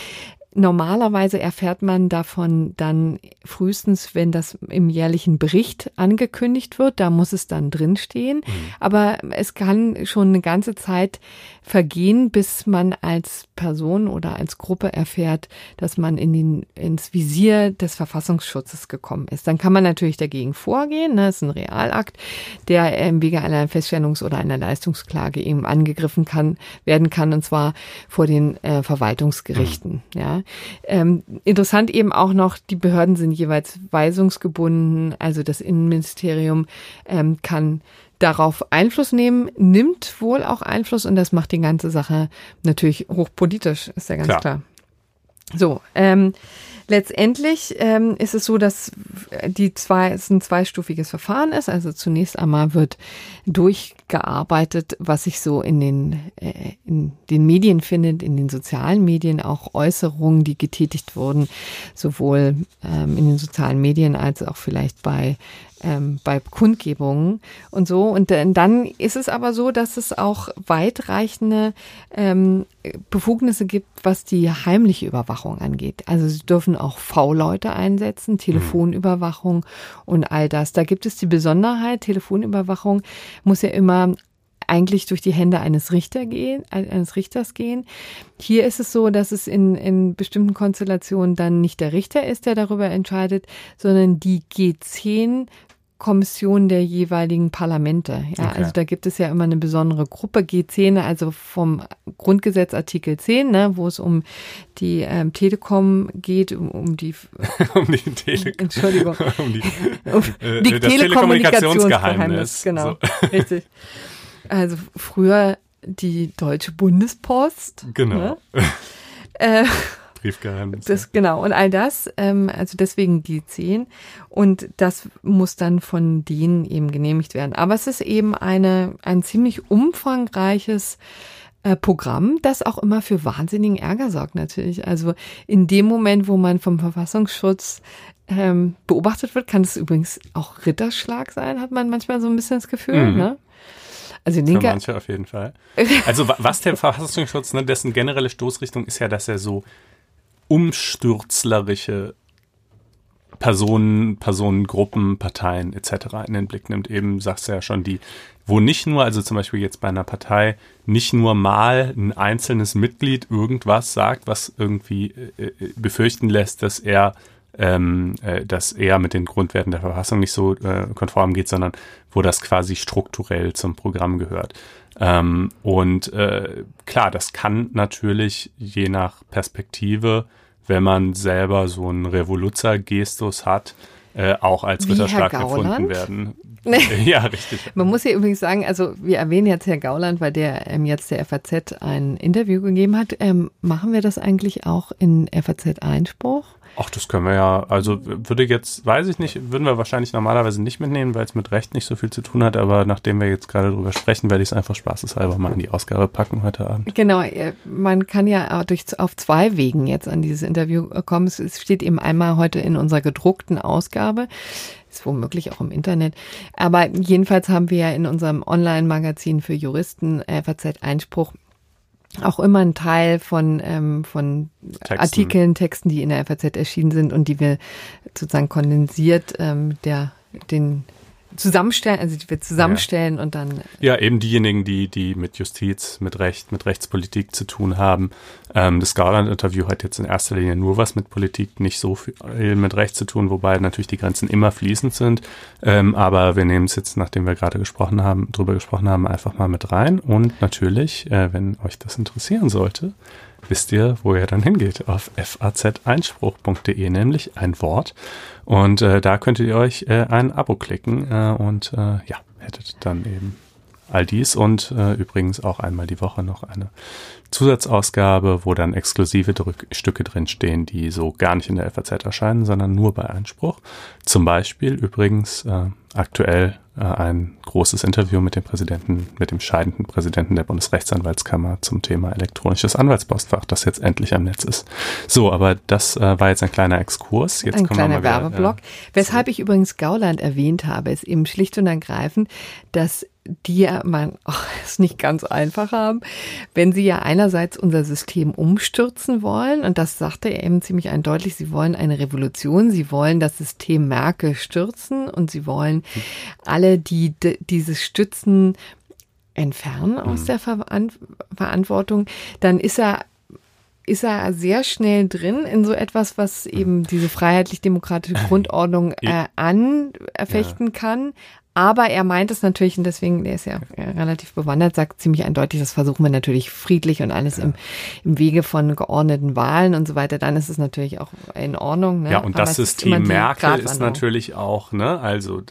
Normalerweise erfährt man davon dann frühestens, wenn das im jährlichen Bericht angekündigt wird. Da muss es dann drinstehen. Mhm. Aber es kann schon eine ganze Zeit vergehen, bis man als Person oder als Gruppe erfährt, dass man in den, ins Visier des Verfassungsschutzes gekommen ist. Dann kann man natürlich dagegen vorgehen. Ne? Das ist ein Realakt, der im Wege einer Feststellungs- oder einer Leistungsklage eben angegriffen kann, werden kann, und zwar vor den äh, Verwaltungsgerichten. Mhm. Ja. Ähm, interessant eben auch noch, die Behörden sind jeweils weisungsgebunden. Also das Innenministerium ähm, kann darauf Einfluss nehmen, nimmt wohl auch Einfluss und das macht die ganze Sache natürlich hochpolitisch, ist ja ganz klar. klar. So, ähm, letztendlich ähm, ist es so, dass die zwei, es ein zweistufiges Verfahren ist. Also zunächst einmal wird durchgearbeitet, was sich so in den, äh, in den Medien findet, in den sozialen Medien, auch Äußerungen, die getätigt wurden, sowohl ähm, in den sozialen Medien als auch vielleicht bei ähm, bei Kundgebungen und so. Und dann ist es aber so, dass es auch weitreichende ähm, Befugnisse gibt, was die heimliche Überwachung angeht. Also sie dürfen auch V-Leute einsetzen, Telefonüberwachung und all das. Da gibt es die Besonderheit, Telefonüberwachung muss ja immer eigentlich durch die Hände eines Richter gehen, eines Richters gehen. Hier ist es so, dass es in, in bestimmten Konstellationen dann nicht der Richter ist, der darüber entscheidet, sondern die G10 Kommission der jeweiligen Parlamente. Ja, okay. also da gibt es ja immer eine besondere Gruppe G10, also vom Grundgesetz Artikel 10, ne, wo es um die ähm, Telekom geht, um, um die *laughs* um die Telekom. Entschuldigung. *laughs* um die, *laughs* um äh, die Telekommunikationsgeheimnis. Genau, so. richtig. Also früher die Deutsche Bundespost. Genau. Ne? äh, Briefgeheimnis. Das, genau, und all das, ähm, also deswegen die 10. Und das muss dann von denen eben genehmigt werden. Aber es ist eben eine, ein ziemlich umfangreiches äh, Programm, das auch immer für wahnsinnigen Ärger sorgt natürlich. Also in dem Moment, wo man vom Verfassungsschutz ähm, beobachtet wird, kann es übrigens auch Ritterschlag sein, hat man manchmal so ein bisschen das Gefühl. Mhm. Ne? Also Linke, Für manche auf jeden Fall. Also was der Verfassungsschutz, ne, dessen generelle Stoßrichtung ist ja, dass er so umstürzlerische Personen, Personengruppen, Parteien etc. in den Blick nimmt. Eben sagst du ja schon, die, wo nicht nur, also zum Beispiel jetzt bei einer Partei, nicht nur mal ein einzelnes Mitglied irgendwas sagt, was irgendwie äh, äh befürchten lässt, dass er ähm, äh, dass er mit den Grundwerten der Verfassung nicht so äh, konform geht, sondern wo das quasi strukturell zum Programm gehört. Ähm, und äh, klar, das kann natürlich je nach Perspektive, wenn man selber so einen Revoluzzer-Gestus hat, äh, auch als Wie Ritterschlag gefunden werden. *laughs* ja, richtig. Man muss hier übrigens sagen, also wir erwähnen jetzt Herr Gauland, weil der ähm, jetzt der FAZ ein Interview gegeben hat. Ähm, machen wir das eigentlich auch in FAZ Einspruch? Ach, das können wir ja. Also würde jetzt, weiß ich nicht, würden wir wahrscheinlich normalerweise nicht mitnehmen, weil es mit Recht nicht so viel zu tun hat. Aber nachdem wir jetzt gerade drüber sprechen, werde ich es einfach spaßeshalber mal in die Ausgabe packen heute Abend. Genau, äh, man kann ja durch, auf zwei Wegen jetzt an dieses Interview kommen. Es steht eben einmal heute in unserer gedruckten Ausgabe ist womöglich auch im Internet. Aber jedenfalls haben wir ja in unserem Online-Magazin für Juristen FAZ Einspruch auch immer ein Teil von, ähm, von Texten. Artikeln, Texten, die in der FAZ erschienen sind und die wir sozusagen kondensiert ähm, der, den zusammenstellen, also die wir zusammenstellen ja. und dann. Ja, eben diejenigen, die, die mit Justiz, mit Recht, mit Rechtspolitik zu tun haben. Ähm, das Gauland-Interview hat jetzt in erster Linie nur was mit Politik, nicht so viel mit Recht zu tun, wobei natürlich die Grenzen immer fließend sind. Ähm, aber wir nehmen es jetzt, nachdem wir gerade gesprochen haben, drüber gesprochen haben, einfach mal mit rein. Und natürlich, äh, wenn euch das interessieren sollte, wisst ihr, wo ihr dann hingeht. Auf faz-einspruch.de, nämlich ein Wort. Und äh, da könntet ihr euch äh, ein Abo klicken äh, und äh, ja, hättet dann eben all dies und äh, übrigens auch einmal die Woche noch eine Zusatzausgabe, wo dann exklusive Drück Stücke drinstehen, die so gar nicht in der FAZ erscheinen, sondern nur bei Einspruch. Zum Beispiel übrigens äh, aktuell ein großes Interview mit dem Präsidenten, mit dem scheidenden Präsidenten der Bundesrechtsanwaltskammer zum Thema elektronisches Anwaltspostfach, das jetzt endlich am Netz ist. So, aber das äh, war jetzt ein kleiner Exkurs. Jetzt ein kleiner Werbeblock. Äh, Weshalb ich übrigens Gauland erwähnt habe, ist eben schlicht und ergreifend, dass die ja man oh, es nicht ganz einfach haben, wenn sie ja einerseits unser System umstürzen wollen und das sagte er eben ziemlich eindeutig, sie wollen eine Revolution, sie wollen das System Merkel stürzen und sie wollen alle, die dieses Stützen entfernen aus mhm. der Verantwortung, dann ist er ist er sehr schnell drin in so etwas, was eben diese freiheitlich-demokratische *clears throat* Grundordnung äh, anfechten ja. kann, aber er meint es natürlich, und deswegen, der ist ja relativ bewandert, sagt ziemlich eindeutig, das versuchen wir natürlich friedlich und alles ja. im, im Wege von geordneten Wahlen und so weiter. Dann ist es natürlich auch in Ordnung. Ne? Ja, und Aber das System Merkel ist natürlich auch, ne, also,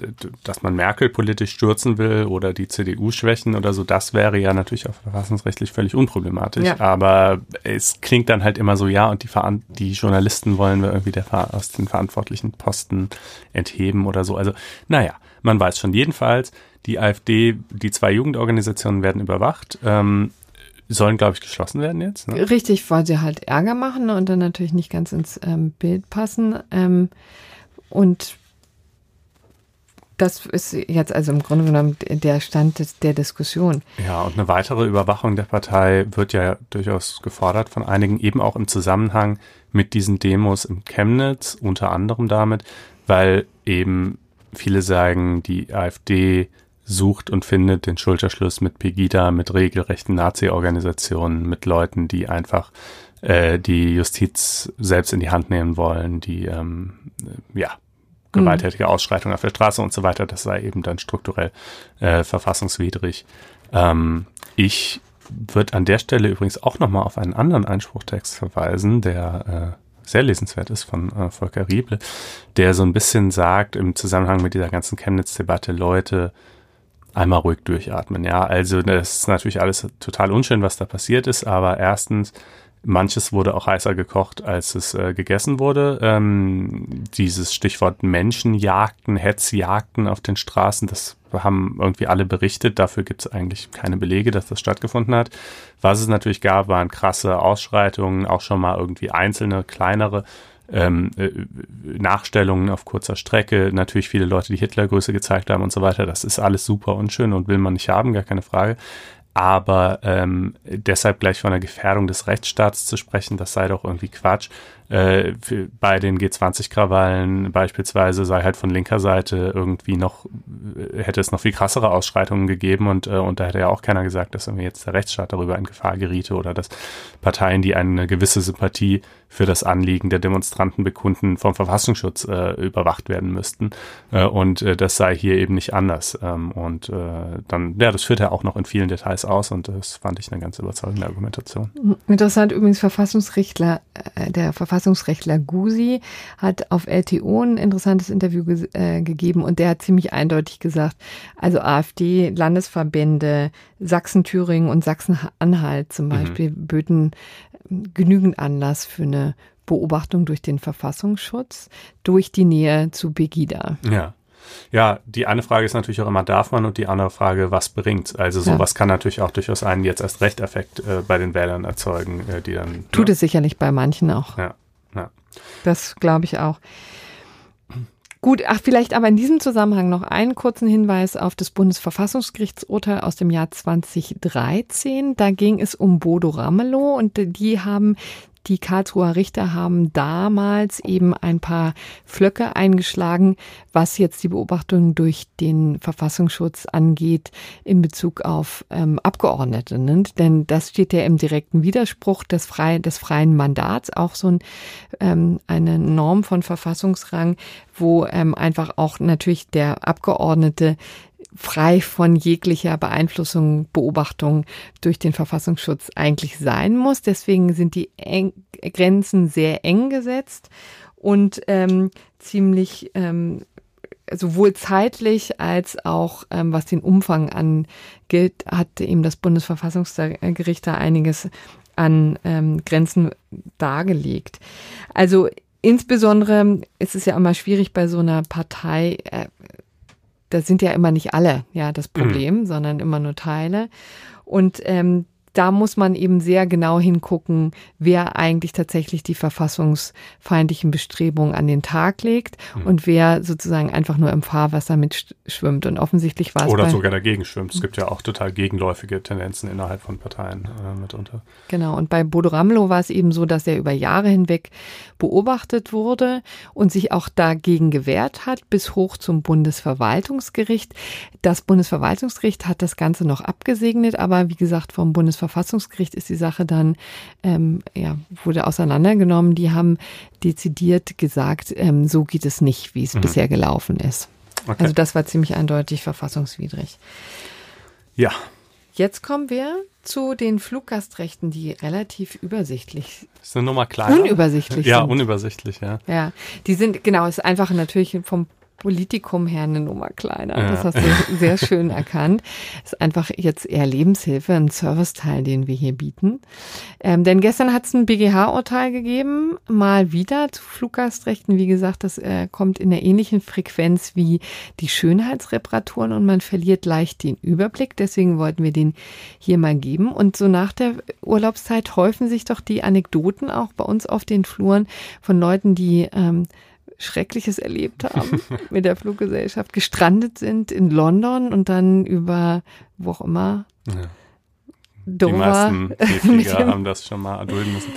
dass man Merkel politisch stürzen will oder die CDU schwächen oder so, das wäre ja natürlich auch verfassungsrechtlich völlig unproblematisch. Ja. Aber es klingt dann halt immer so, ja, und die, Veran die Journalisten wollen wir irgendwie der, aus den verantwortlichen Posten entheben oder so. Also, naja. Man weiß schon jedenfalls, die AfD, die zwei Jugendorganisationen werden überwacht. Ähm, sollen, glaube ich, geschlossen werden jetzt. Ne? Richtig, weil sie halt Ärger machen und dann natürlich nicht ganz ins ähm, Bild passen. Ähm, und das ist jetzt also im Grunde genommen der Stand des, der Diskussion. Ja, und eine weitere Überwachung der Partei wird ja durchaus gefordert von einigen, eben auch im Zusammenhang mit diesen Demos im Chemnitz, unter anderem damit, weil eben Viele sagen, die AfD sucht und findet den Schulterschluss mit Pegida, mit regelrechten Nazi-Organisationen, mit Leuten, die einfach äh, die Justiz selbst in die Hand nehmen wollen, die ähm, ja gewalttätige Ausschreitungen auf der Straße und so weiter. Das sei eben dann strukturell äh, verfassungswidrig. Ähm, ich würde an der Stelle übrigens auch nochmal auf einen anderen Einspruchtext verweisen, der äh, sehr lesenswert ist von äh, Volker Rieble, der so ein bisschen sagt im Zusammenhang mit dieser ganzen Chemnitz-Debatte, Leute, einmal ruhig durchatmen. Ja, also das ist natürlich alles total unschön, was da passiert ist, aber erstens, Manches wurde auch heißer gekocht, als es äh, gegessen wurde. Ähm, dieses Stichwort Menschenjagden, Hetzjagden auf den Straßen, das haben irgendwie alle berichtet. Dafür gibt es eigentlich keine Belege, dass das stattgefunden hat. Was es natürlich gab, waren krasse Ausschreitungen, auch schon mal irgendwie einzelne, kleinere ähm, äh, Nachstellungen auf kurzer Strecke, natürlich viele Leute, die Hitlergröße gezeigt haben und so weiter. Das ist alles super unschön und will man nicht haben, gar keine Frage. Aber ähm, deshalb gleich von der Gefährdung des Rechtsstaats zu sprechen, das sei doch irgendwie Quatsch. Äh, bei den G20-Krawallen beispielsweise sei halt von linker Seite irgendwie noch, äh, hätte es noch viel krassere Ausschreitungen gegeben und, äh, und da hätte ja auch keiner gesagt, dass irgendwie jetzt der Rechtsstaat darüber in Gefahr geriete oder dass Parteien, die eine gewisse Sympathie für das Anliegen der Demonstranten bekunden, vom Verfassungsschutz äh, überwacht werden müssten. Äh, und äh, das sei hier eben nicht anders. Ähm, und äh, dann, ja, das führt er auch noch in vielen Details aus und das fand ich eine ganz überzeugende Argumentation. Interessant übrigens Verfassungsrechtler, äh, der Verfassungsrechtler Gusi hat auf LTO ein interessantes Interview ge äh, gegeben und der hat ziemlich eindeutig gesagt, also AfD, Landesverbände, Sachsen, Thüringen und Sachsen-Anhalt zum mhm. Beispiel mhm. böten genügend Anlass für eine Beobachtung durch den Verfassungsschutz, durch die Nähe zu Begida. Ja. Ja, die eine Frage ist natürlich auch immer, darf man und die andere Frage, was bringt? Also sowas ja. kann natürlich auch durchaus einen jetzt erst Recht-Effekt äh, bei den Wählern erzeugen, äh, die dann. Tut ja. es sicherlich bei manchen auch. Ja, ja. Das glaube ich auch. Gut, ach, vielleicht aber in diesem Zusammenhang noch einen kurzen Hinweis auf das Bundesverfassungsgerichtsurteil aus dem Jahr 2013. Da ging es um Bodo Ramelow und die haben die Karlsruher Richter haben damals eben ein paar Flöcke eingeschlagen, was jetzt die Beobachtung durch den Verfassungsschutz angeht in Bezug auf ähm, Abgeordnete. Ne? Denn das steht ja im direkten Widerspruch des, frei, des freien Mandats, auch so ein, ähm, eine Norm von Verfassungsrang, wo ähm, einfach auch natürlich der Abgeordnete frei von jeglicher Beeinflussung, Beobachtung durch den Verfassungsschutz eigentlich sein muss. Deswegen sind die eng, Grenzen sehr eng gesetzt und ähm, ziemlich ähm, sowohl zeitlich als auch ähm, was den Umfang angeht, hat eben das Bundesverfassungsgericht da einiges an ähm, Grenzen dargelegt. Also insbesondere ist es ja immer schwierig bei so einer Partei, äh, da sind ja immer nicht alle ja das mhm. Problem, mhm. sondern immer nur Teile. Und ähm, da muss man eben sehr genau hingucken, wer eigentlich tatsächlich die verfassungsfeindlichen Bestrebungen an den Tag legt mhm. und wer sozusagen einfach nur im Fahrwasser mitschwimmt. Und offensichtlich war es. Oder sogar dagegen schwimmt. Es gibt ja auch total gegenläufige Tendenzen innerhalb von Parteien äh, mitunter. Genau. Und bei Bodo Ramelow war es eben so, dass er über Jahre hinweg beobachtet wurde und sich auch dagegen gewehrt hat, bis hoch zum Bundesverwaltungsgericht. Das Bundesverwaltungsgericht hat das Ganze noch abgesegnet, aber wie gesagt, vom Bundesverwaltungsgericht Bundesverfassungsgericht ist die Sache dann, ähm, ja, wurde auseinandergenommen. Die haben dezidiert gesagt, ähm, so geht es nicht, wie es mhm. bisher gelaufen ist. Okay. Also das war ziemlich eindeutig verfassungswidrig. Ja. Jetzt kommen wir zu den Fluggastrechten, die relativ übersichtlich. Ist eine Nummer kleiner? Unübersichtlich. Ja, sind. unübersichtlich, ja. Ja, die sind, genau, ist einfach natürlich vom Politikum her eine Nummer kleiner. Ja. Das hast du sehr schön erkannt. Das ist einfach jetzt eher Lebenshilfe, ein Serviceteil, den wir hier bieten. Ähm, denn gestern hat es ein BGH-Urteil gegeben, mal wieder zu Fluggastrechten. Wie gesagt, das äh, kommt in der ähnlichen Frequenz wie die Schönheitsreparaturen und man verliert leicht den Überblick. Deswegen wollten wir den hier mal geben. Und so nach der Urlaubszeit häufen sich doch die Anekdoten auch bei uns auf den Fluren von Leuten, die ähm, Schreckliches erlebt haben *laughs* mit der Fluggesellschaft, gestrandet sind in London und dann über wo auch immer. Ja. Dover. Die meisten *laughs* Flieger haben das schon mal erdulden müssen.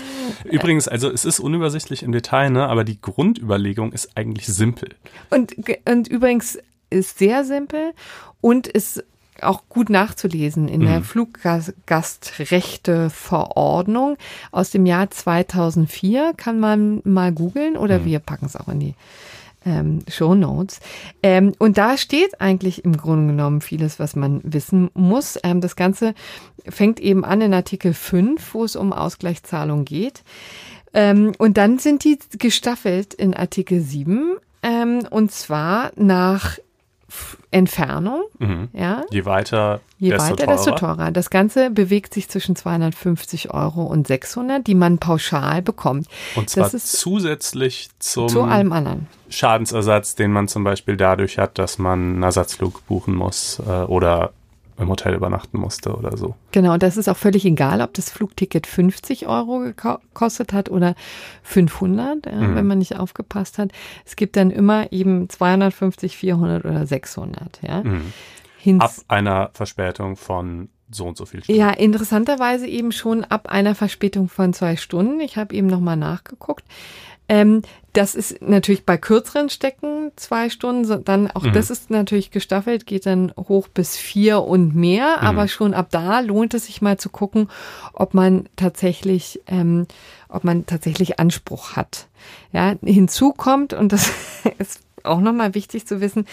Übrigens, also es ist unübersichtlich im Detail, ne, aber die Grundüberlegung ist eigentlich simpel. Und, und übrigens ist sehr simpel und ist auch gut nachzulesen in mhm. der Fluggastrechteverordnung aus dem Jahr 2004. Kann man mal googeln oder mhm. wir packen es auch in die ähm, Show Notes. Ähm, und da steht eigentlich im Grunde genommen vieles, was man wissen muss. Ähm, das Ganze fängt eben an in Artikel 5, wo es um Ausgleichszahlung geht. Ähm, und dann sind die gestaffelt in Artikel 7. Ähm, und zwar nach Entfernung. Mhm. Ja. Je weiter, Je desto weiter, teurer. desto teurer. Das Ganze bewegt sich zwischen 250 Euro und 600, die man pauschal bekommt. Und zwar das ist zusätzlich zum zu allem anderen. Schadensersatz, den man zum Beispiel dadurch hat, dass man einen Ersatzflug buchen muss äh, oder im Hotel übernachten musste oder so. Genau, das ist auch völlig egal, ob das Flugticket 50 Euro geko- gekostet hat oder 500, ja, Mhm. wenn man nicht aufgepasst hat. Es gibt dann immer eben 250, 400 oder 600. Ja. Mhm. Ab einer Verspätung von so und so viel Stunden. Ja, interessanterweise eben schon ab einer Verspätung von zwei Stunden. Ich habe eben nochmal nachgeguckt. Ähm, das ist natürlich bei kürzeren Stecken zwei Stunden, dann auch Mhm. das ist natürlich gestaffelt, geht dann hoch bis vier und mehr, Mhm. aber schon ab da lohnt es sich mal zu gucken, ob man tatsächlich, ähm, ob man tatsächlich Anspruch hat. Ja, hinzu kommt, und das *laughs* ist auch nochmal wichtig zu wissen,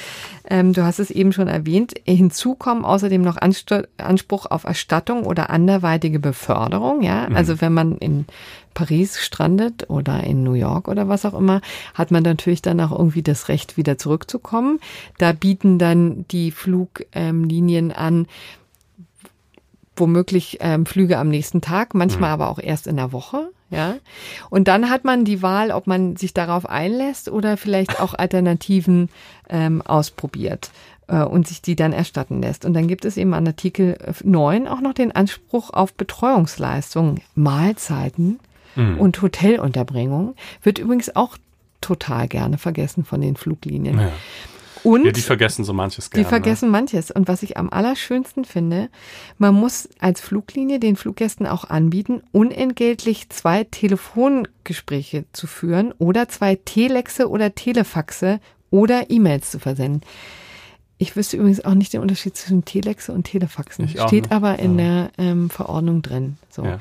ähm, du hast es eben schon erwähnt, hinzu kommen außerdem noch Ansto Anspruch auf Erstattung oder anderweitige Beförderung. Ja, also wenn man in Paris strandet oder in New York oder was auch immer, hat man natürlich dann auch irgendwie das Recht, wieder zurückzukommen. Da bieten dann die Fluglinien an, womöglich ähm, Flüge am nächsten Tag, manchmal aber auch erst in der Woche. Ja, und dann hat man die Wahl, ob man sich darauf einlässt oder vielleicht auch Alternativen ähm, ausprobiert äh, und sich die dann erstatten lässt. Und dann gibt es eben an Artikel 9 auch noch den Anspruch auf Betreuungsleistungen, Mahlzeiten Mhm. und Hotelunterbringung. Wird übrigens auch total gerne vergessen von den Fluglinien. Ja. Und ja, die vergessen so manches die gerne. vergessen manches. Und was ich am allerschönsten finde, man muss als Fluglinie den Fluggästen auch anbieten, unentgeltlich zwei Telefongespräche zu führen oder zwei Telexe oder Telefaxe oder E-Mails zu versenden. Ich wüsste übrigens auch nicht den Unterschied zwischen Telexe und Telefaxen. Ich Steht nicht. aber in Ja. der ähm, Verordnung drin. So. Ja.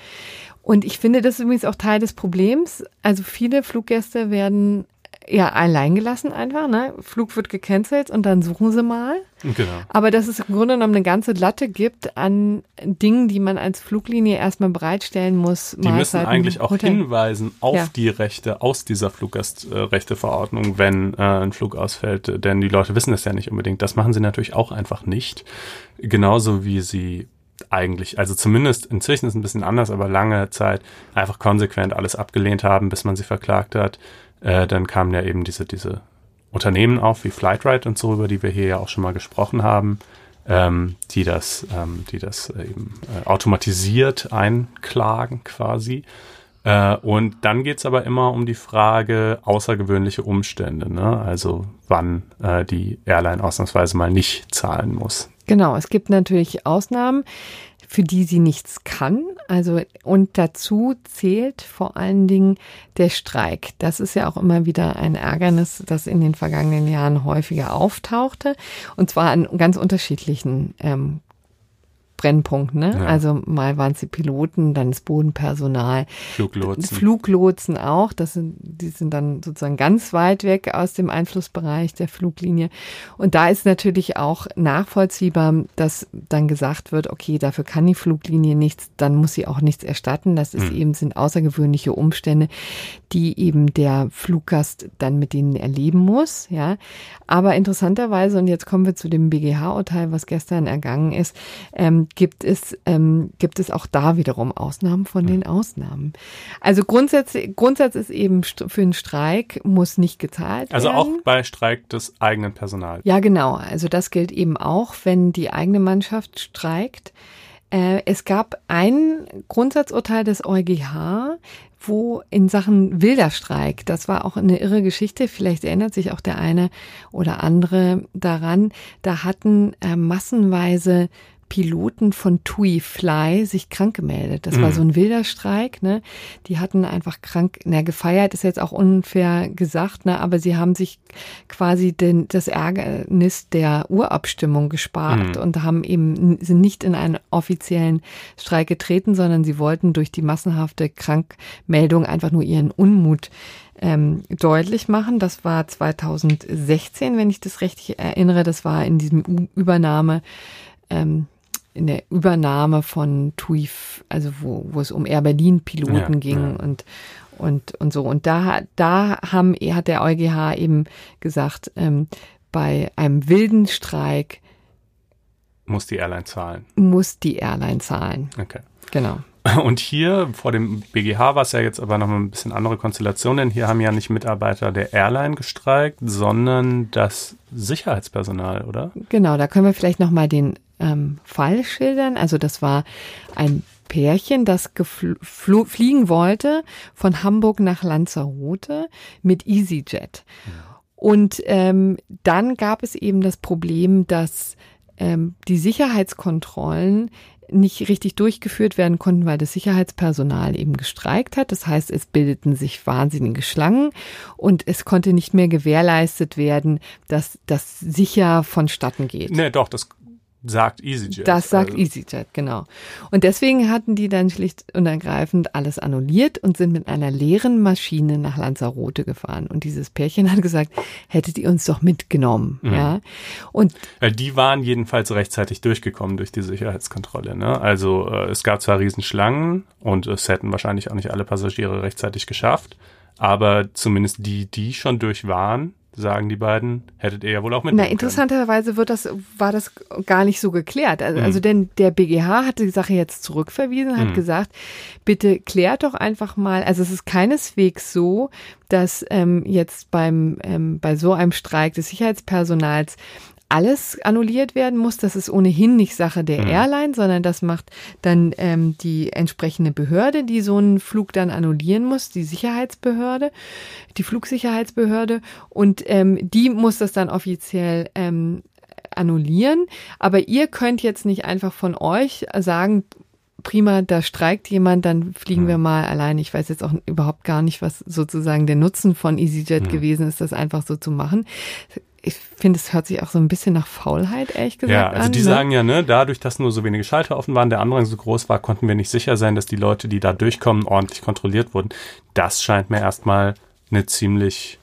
Und ich finde, das ist übrigens auch Teil des Problems. Also viele Fluggäste werden ja allein gelassen einfach. Ne? Flug wird gecancelt und dann suchen sie mal. Genau. Aber dass es im Grunde genommen eine ganze Latte gibt an Dingen, die man als Fluglinie erstmal bereitstellen muss. Die müssen eigentlich auch Hotel. hinweisen auf Ja. die Rechte aus dieser Fluggastrechteverordnung, wenn äh, ein Flug ausfällt, denn die Leute wissen es ja nicht unbedingt. Das machen sie natürlich auch einfach nicht. Genauso wie sie eigentlich, also zumindest inzwischen ist es ein bisschen anders, aber lange Zeit einfach konsequent alles abgelehnt haben, bis man sie verklagt hat. Äh, dann kamen ja eben diese, diese Unternehmen auf, wie Flightride und so, über die wir hier ja auch schon mal gesprochen haben, ähm, die das, ähm, die das äh, eben äh, automatisiert einklagen quasi. Äh, und dann geht's aber immer um die Frage außergewöhnliche Umstände, ne? also wann äh, die Airline ausnahmsweise mal nicht zahlen muss. Genau, es gibt natürlich Ausnahmen, für die sie nichts kann. Also, und dazu zählt vor allen Dingen der Streik. Das ist ja auch immer wieder ein Ärgernis, das in den vergangenen Jahren häufiger auftauchte. Und zwar an ganz unterschiedlichen ähm, Brennpunkten. Ne? Ja. Also mal waren es die Piloten, dann das Bodenpersonal, Fluglotsen. Fluglotsen auch, das sind, die sind dann sozusagen ganz weit weg aus dem Einflussbereich der Fluglinie. Und da ist natürlich auch nachvollziehbar, dass dann gesagt wird, okay, dafür kann die Fluglinie nichts, dann muss sie auch nichts erstatten. Das ist Mhm. eben, sind außergewöhnliche Umstände, die eben der Fluggast dann mit denen erleben muss, ja. Aber interessanterweise, und jetzt kommen wir zu dem BGH-Urteil, was gestern ergangen ist, ähm, gibt es, ähm, gibt es auch da wiederum Ausnahmen von den Ausnahmen. Also grundsätzlich, Grundsatz ist eben für einen Streik muss nicht gezahlt also werden. auch bei Streik des eigenen Personals. Ja, genau. Also das gilt eben auch, wenn die eigene Mannschaft streikt. Äh, es gab ein Grundsatzurteil des EuGH, wo in Sachen wilder Streik, das war auch eine irre Geschichte, vielleicht erinnert sich auch der eine oder andere daran, da hatten äh, massenweise Piloten von TUI Fly sich krank gemeldet. Das war Mhm. so ein wilder Streik, ne? Die hatten einfach krank, na, gefeiert ist jetzt auch unfair gesagt, ne? Aber sie haben sich quasi den, das Ärgernis der Urabstimmung gespart Mhm. und haben eben, sind nicht in einen offiziellen Streik getreten, sondern sie wollten durch die massenhafte Krankmeldung einfach nur ihren Unmut ähm, deutlich machen. Das war 2016, wenn ich das richtig erinnere. Das war in diesem U Übernahme, ähm, in der Übernahme von TUI, also wo, wo es um Air Berlin Piloten Ja, ging ja. und und und so und da da haben hat der EuGH eben gesagt, ähm, bei einem wilden Streik muss die Airline zahlen. Muss die Airline zahlen. Okay. Genau. Und hier vor dem BGH war es ja jetzt aber noch ein bisschen andere Konstellation, denn hier haben ja nicht Mitarbeiter der Airline gestreikt, sondern das Sicherheitspersonal, oder? Genau, da können wir vielleicht nochmal den ähm, Fall schildern. Also das war ein Pärchen, das fliegen wollte von Hamburg nach Lanzarote mit EasyJet. Und ähm, dann gab es eben das Problem, dass ähm, die Sicherheitskontrollen nicht richtig durchgeführt werden konnten, weil das Sicherheitspersonal eben gestreikt hat. Das heißt, es bildeten sich wahnsinnige Schlangen und es konnte nicht mehr gewährleistet werden, dass das sicher vonstatten geht. Nee, doch, das sagt EasyJet. Das sagt also. EasyJet, genau. Und deswegen hatten die dann schlicht und ergreifend alles annulliert und sind mit einer leeren Maschine nach Lanzarote gefahren. Und dieses Pärchen hat gesagt, hättet ihr uns doch mitgenommen, mhm. ja. Und die waren jedenfalls rechtzeitig durchgekommen durch die Sicherheitskontrolle. Ne? Also äh, es gab zwar Riesenschlangen und es hätten wahrscheinlich auch nicht alle Passagiere rechtzeitig geschafft, aber zumindest die, die schon durch waren, sagen die beiden, hättet ihr ja wohl auch mit. Na, interessanterweise wird das, war das gar nicht so geklärt. Also, mhm. also denn der BGH hat die Sache jetzt zurückverwiesen, hat mhm. gesagt, bitte klärt doch einfach mal, also es ist keineswegs so, dass ähm, jetzt beim ähm, bei so einem Streik des Sicherheitspersonals alles annulliert werden muss. Das ist ohnehin nicht Sache der mhm. Airline, sondern das macht dann ähm, die entsprechende Behörde, die so einen Flug dann annullieren muss, die Sicherheitsbehörde, die Flugsicherheitsbehörde. Und ähm, die muss das dann offiziell ähm, annullieren. Aber ihr könnt jetzt nicht einfach von euch sagen, prima, da streikt jemand, dann fliegen wir mhm. mal allein. Ich weiß jetzt auch überhaupt gar nicht, was sozusagen der Nutzen von EasyJet mhm. gewesen ist, das einfach so zu machen ich finde, es hört sich auch so ein bisschen nach Faulheit, ehrlich gesagt. Ja, also an, die ne? sagen ja, ne, dadurch, dass nur so wenige Schalter offen waren, der Andrang so groß war, konnten wir nicht sicher sein, dass die Leute, die da durchkommen, ordentlich kontrolliert wurden. Das scheint mir erstmal eine ziemlich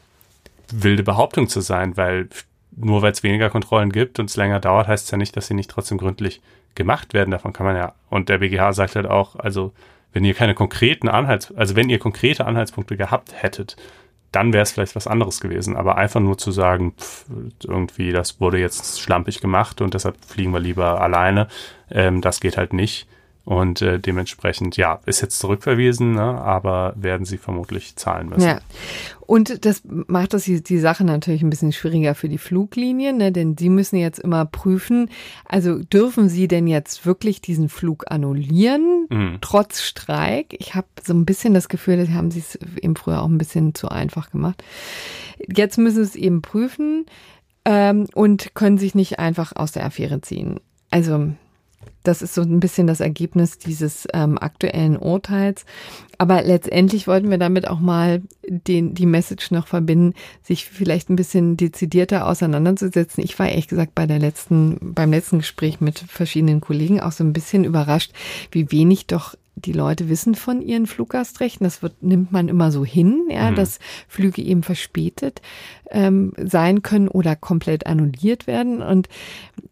wilde Behauptung zu sein, weil nur weil es weniger Kontrollen gibt und es länger dauert, heißt es ja nicht, dass sie nicht trotzdem gründlich gemacht werden. Davon kann man ja, und der BGH sagt halt auch, also wenn ihr keine konkreten Anhalts, also wenn ihr konkrete Anhaltspunkte gehabt hättet, dann wäre es vielleicht was anderes gewesen. Aber einfach nur zu sagen, pff, irgendwie, das wurde jetzt schlampig gemacht und deshalb fliegen wir lieber alleine, ähm, das geht halt nicht. Und äh, dementsprechend, ja, ist jetzt zurückverwiesen, ne, aber werden sie vermutlich zahlen müssen. Ja. Und das macht das die, die Sache natürlich ein bisschen schwieriger für die Fluglinien, ne, denn sie müssen jetzt immer prüfen, also dürfen sie denn jetzt wirklich diesen Flug annullieren, mhm. trotz Streik? Ich habe so ein bisschen das Gefühl, das haben sie es eben früher auch ein bisschen zu einfach gemacht. Jetzt müssen sie es eben prüfen ähm, und können sich nicht einfach aus der Affäre ziehen. Also das ist so ein bisschen das Ergebnis dieses ähm, aktuellen Urteils. Aber letztendlich wollten wir damit auch mal den, die Message noch verbinden, sich vielleicht ein bisschen dezidierter auseinanderzusetzen. Ich war ehrlich gesagt bei der letzten, beim letzten Gespräch mit verschiedenen Kollegen auch so ein bisschen überrascht, wie wenig doch die Leute wissen von ihren Fluggastrechten. Das wird, nimmt man immer so hin, ja, mhm. dass Flüge eben verspätet ähm, sein können oder komplett annulliert werden. Und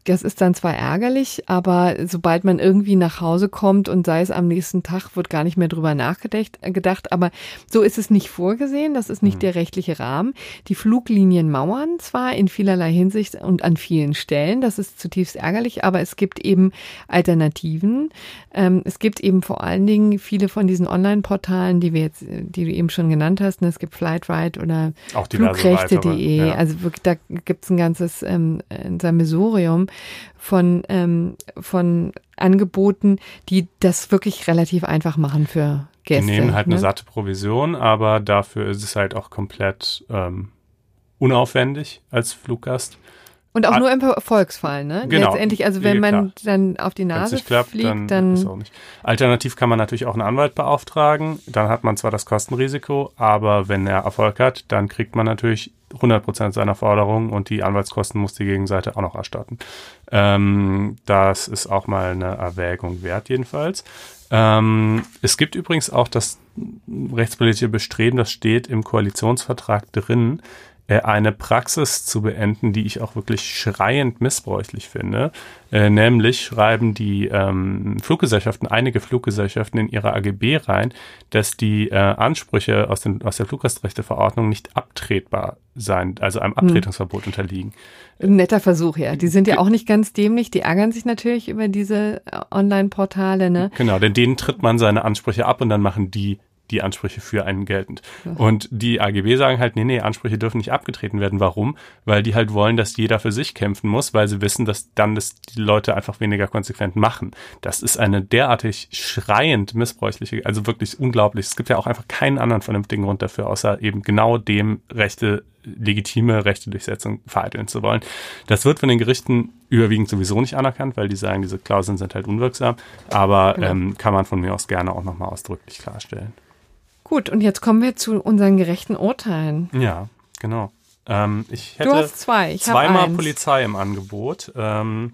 das ist dann zwar ärgerlich, aber sobald man irgendwie nach Hause kommt und sei es am nächsten Tag, wird gar nicht mehr drüber nachgedacht. Gedacht. Aber so ist es nicht vorgesehen. Das ist nicht mhm. der rechtliche Rahmen. Die Fluglinien mauern zwar in vielerlei Hinsicht und an vielen Stellen. Das ist zutiefst ärgerlich, aber es gibt eben Alternativen. Ähm, es gibt eben vor allen Dingen viele von diesen Online-Portalen, die wir jetzt, die du eben schon genannt hast. Ne? Es gibt Flightride oder Flugrechte.de. Ja. Also wirklich, da gibt es ein ganzes ähm, ein Sammelsurium von, ähm, von Angeboten, die das wirklich relativ einfach machen für Gäste. Die nehmen halt ne? eine satte Provision, aber dafür ist es halt auch komplett ähm, unaufwendig als Fluggast. Und auch nur im Erfolgsfall, ne? Genau. Letztendlich, also wenn man klar. dann auf die Nase klappt, fliegt, dann, dann auch nicht. Alternativ kann man natürlich auch einen Anwalt beauftragen. Dann hat man zwar das Kostenrisiko, aber wenn er Erfolg hat, dann kriegt man natürlich 100% seiner Forderungen und die Anwaltskosten muss die Gegenseite auch noch erstatten. Ähm, das ist auch mal eine Erwägung wert, jedenfalls. Ähm, es gibt übrigens auch das rechtspolitische Bestreben, das steht im Koalitionsvertrag drin, eine Praxis zu beenden, die ich auch wirklich schreiend missbräuchlich finde. Äh, nämlich schreiben die ähm, Fluggesellschaften, einige Fluggesellschaften in ihre AGB rein, dass die äh, Ansprüche aus, den, aus der Fluggastrechteverordnung nicht abtretbar sein, also einem hm. Abtretungsverbot hm. unterliegen. Ein netter Versuch, ja. Die sind ja auch nicht ganz dämlich, die ärgern sich natürlich über diese äh, Online-Portale, ne? Genau, denn denen tritt man seine Ansprüche ab und dann machen die die Ansprüche für einen geltend. Und die AGB sagen halt, nee, nee, Ansprüche dürfen nicht abgetreten werden. Warum? Weil die halt wollen, dass jeder für sich kämpfen muss, weil sie wissen, dass dann das die Leute einfach weniger konsequent machen. Das ist eine derartig schreiend missbräuchliche, also wirklich unglaublich. Es gibt ja auch einfach keinen anderen vernünftigen Grund dafür, außer eben genau dem Rechte legitime Rechte Durchsetzung vereiteln zu wollen. Das wird von den Gerichten überwiegend sowieso nicht anerkannt, weil die sagen, diese Klauseln sind halt unwirksam. Aber genau. ähm, kann man von mir aus gerne auch nochmal ausdrücklich klarstellen. Gut, und jetzt kommen wir zu unseren gerechten Urteilen. Ja, genau. Ähm, ich hätte du hast zwei. Ich zweimal Polizei im Angebot. Ähm,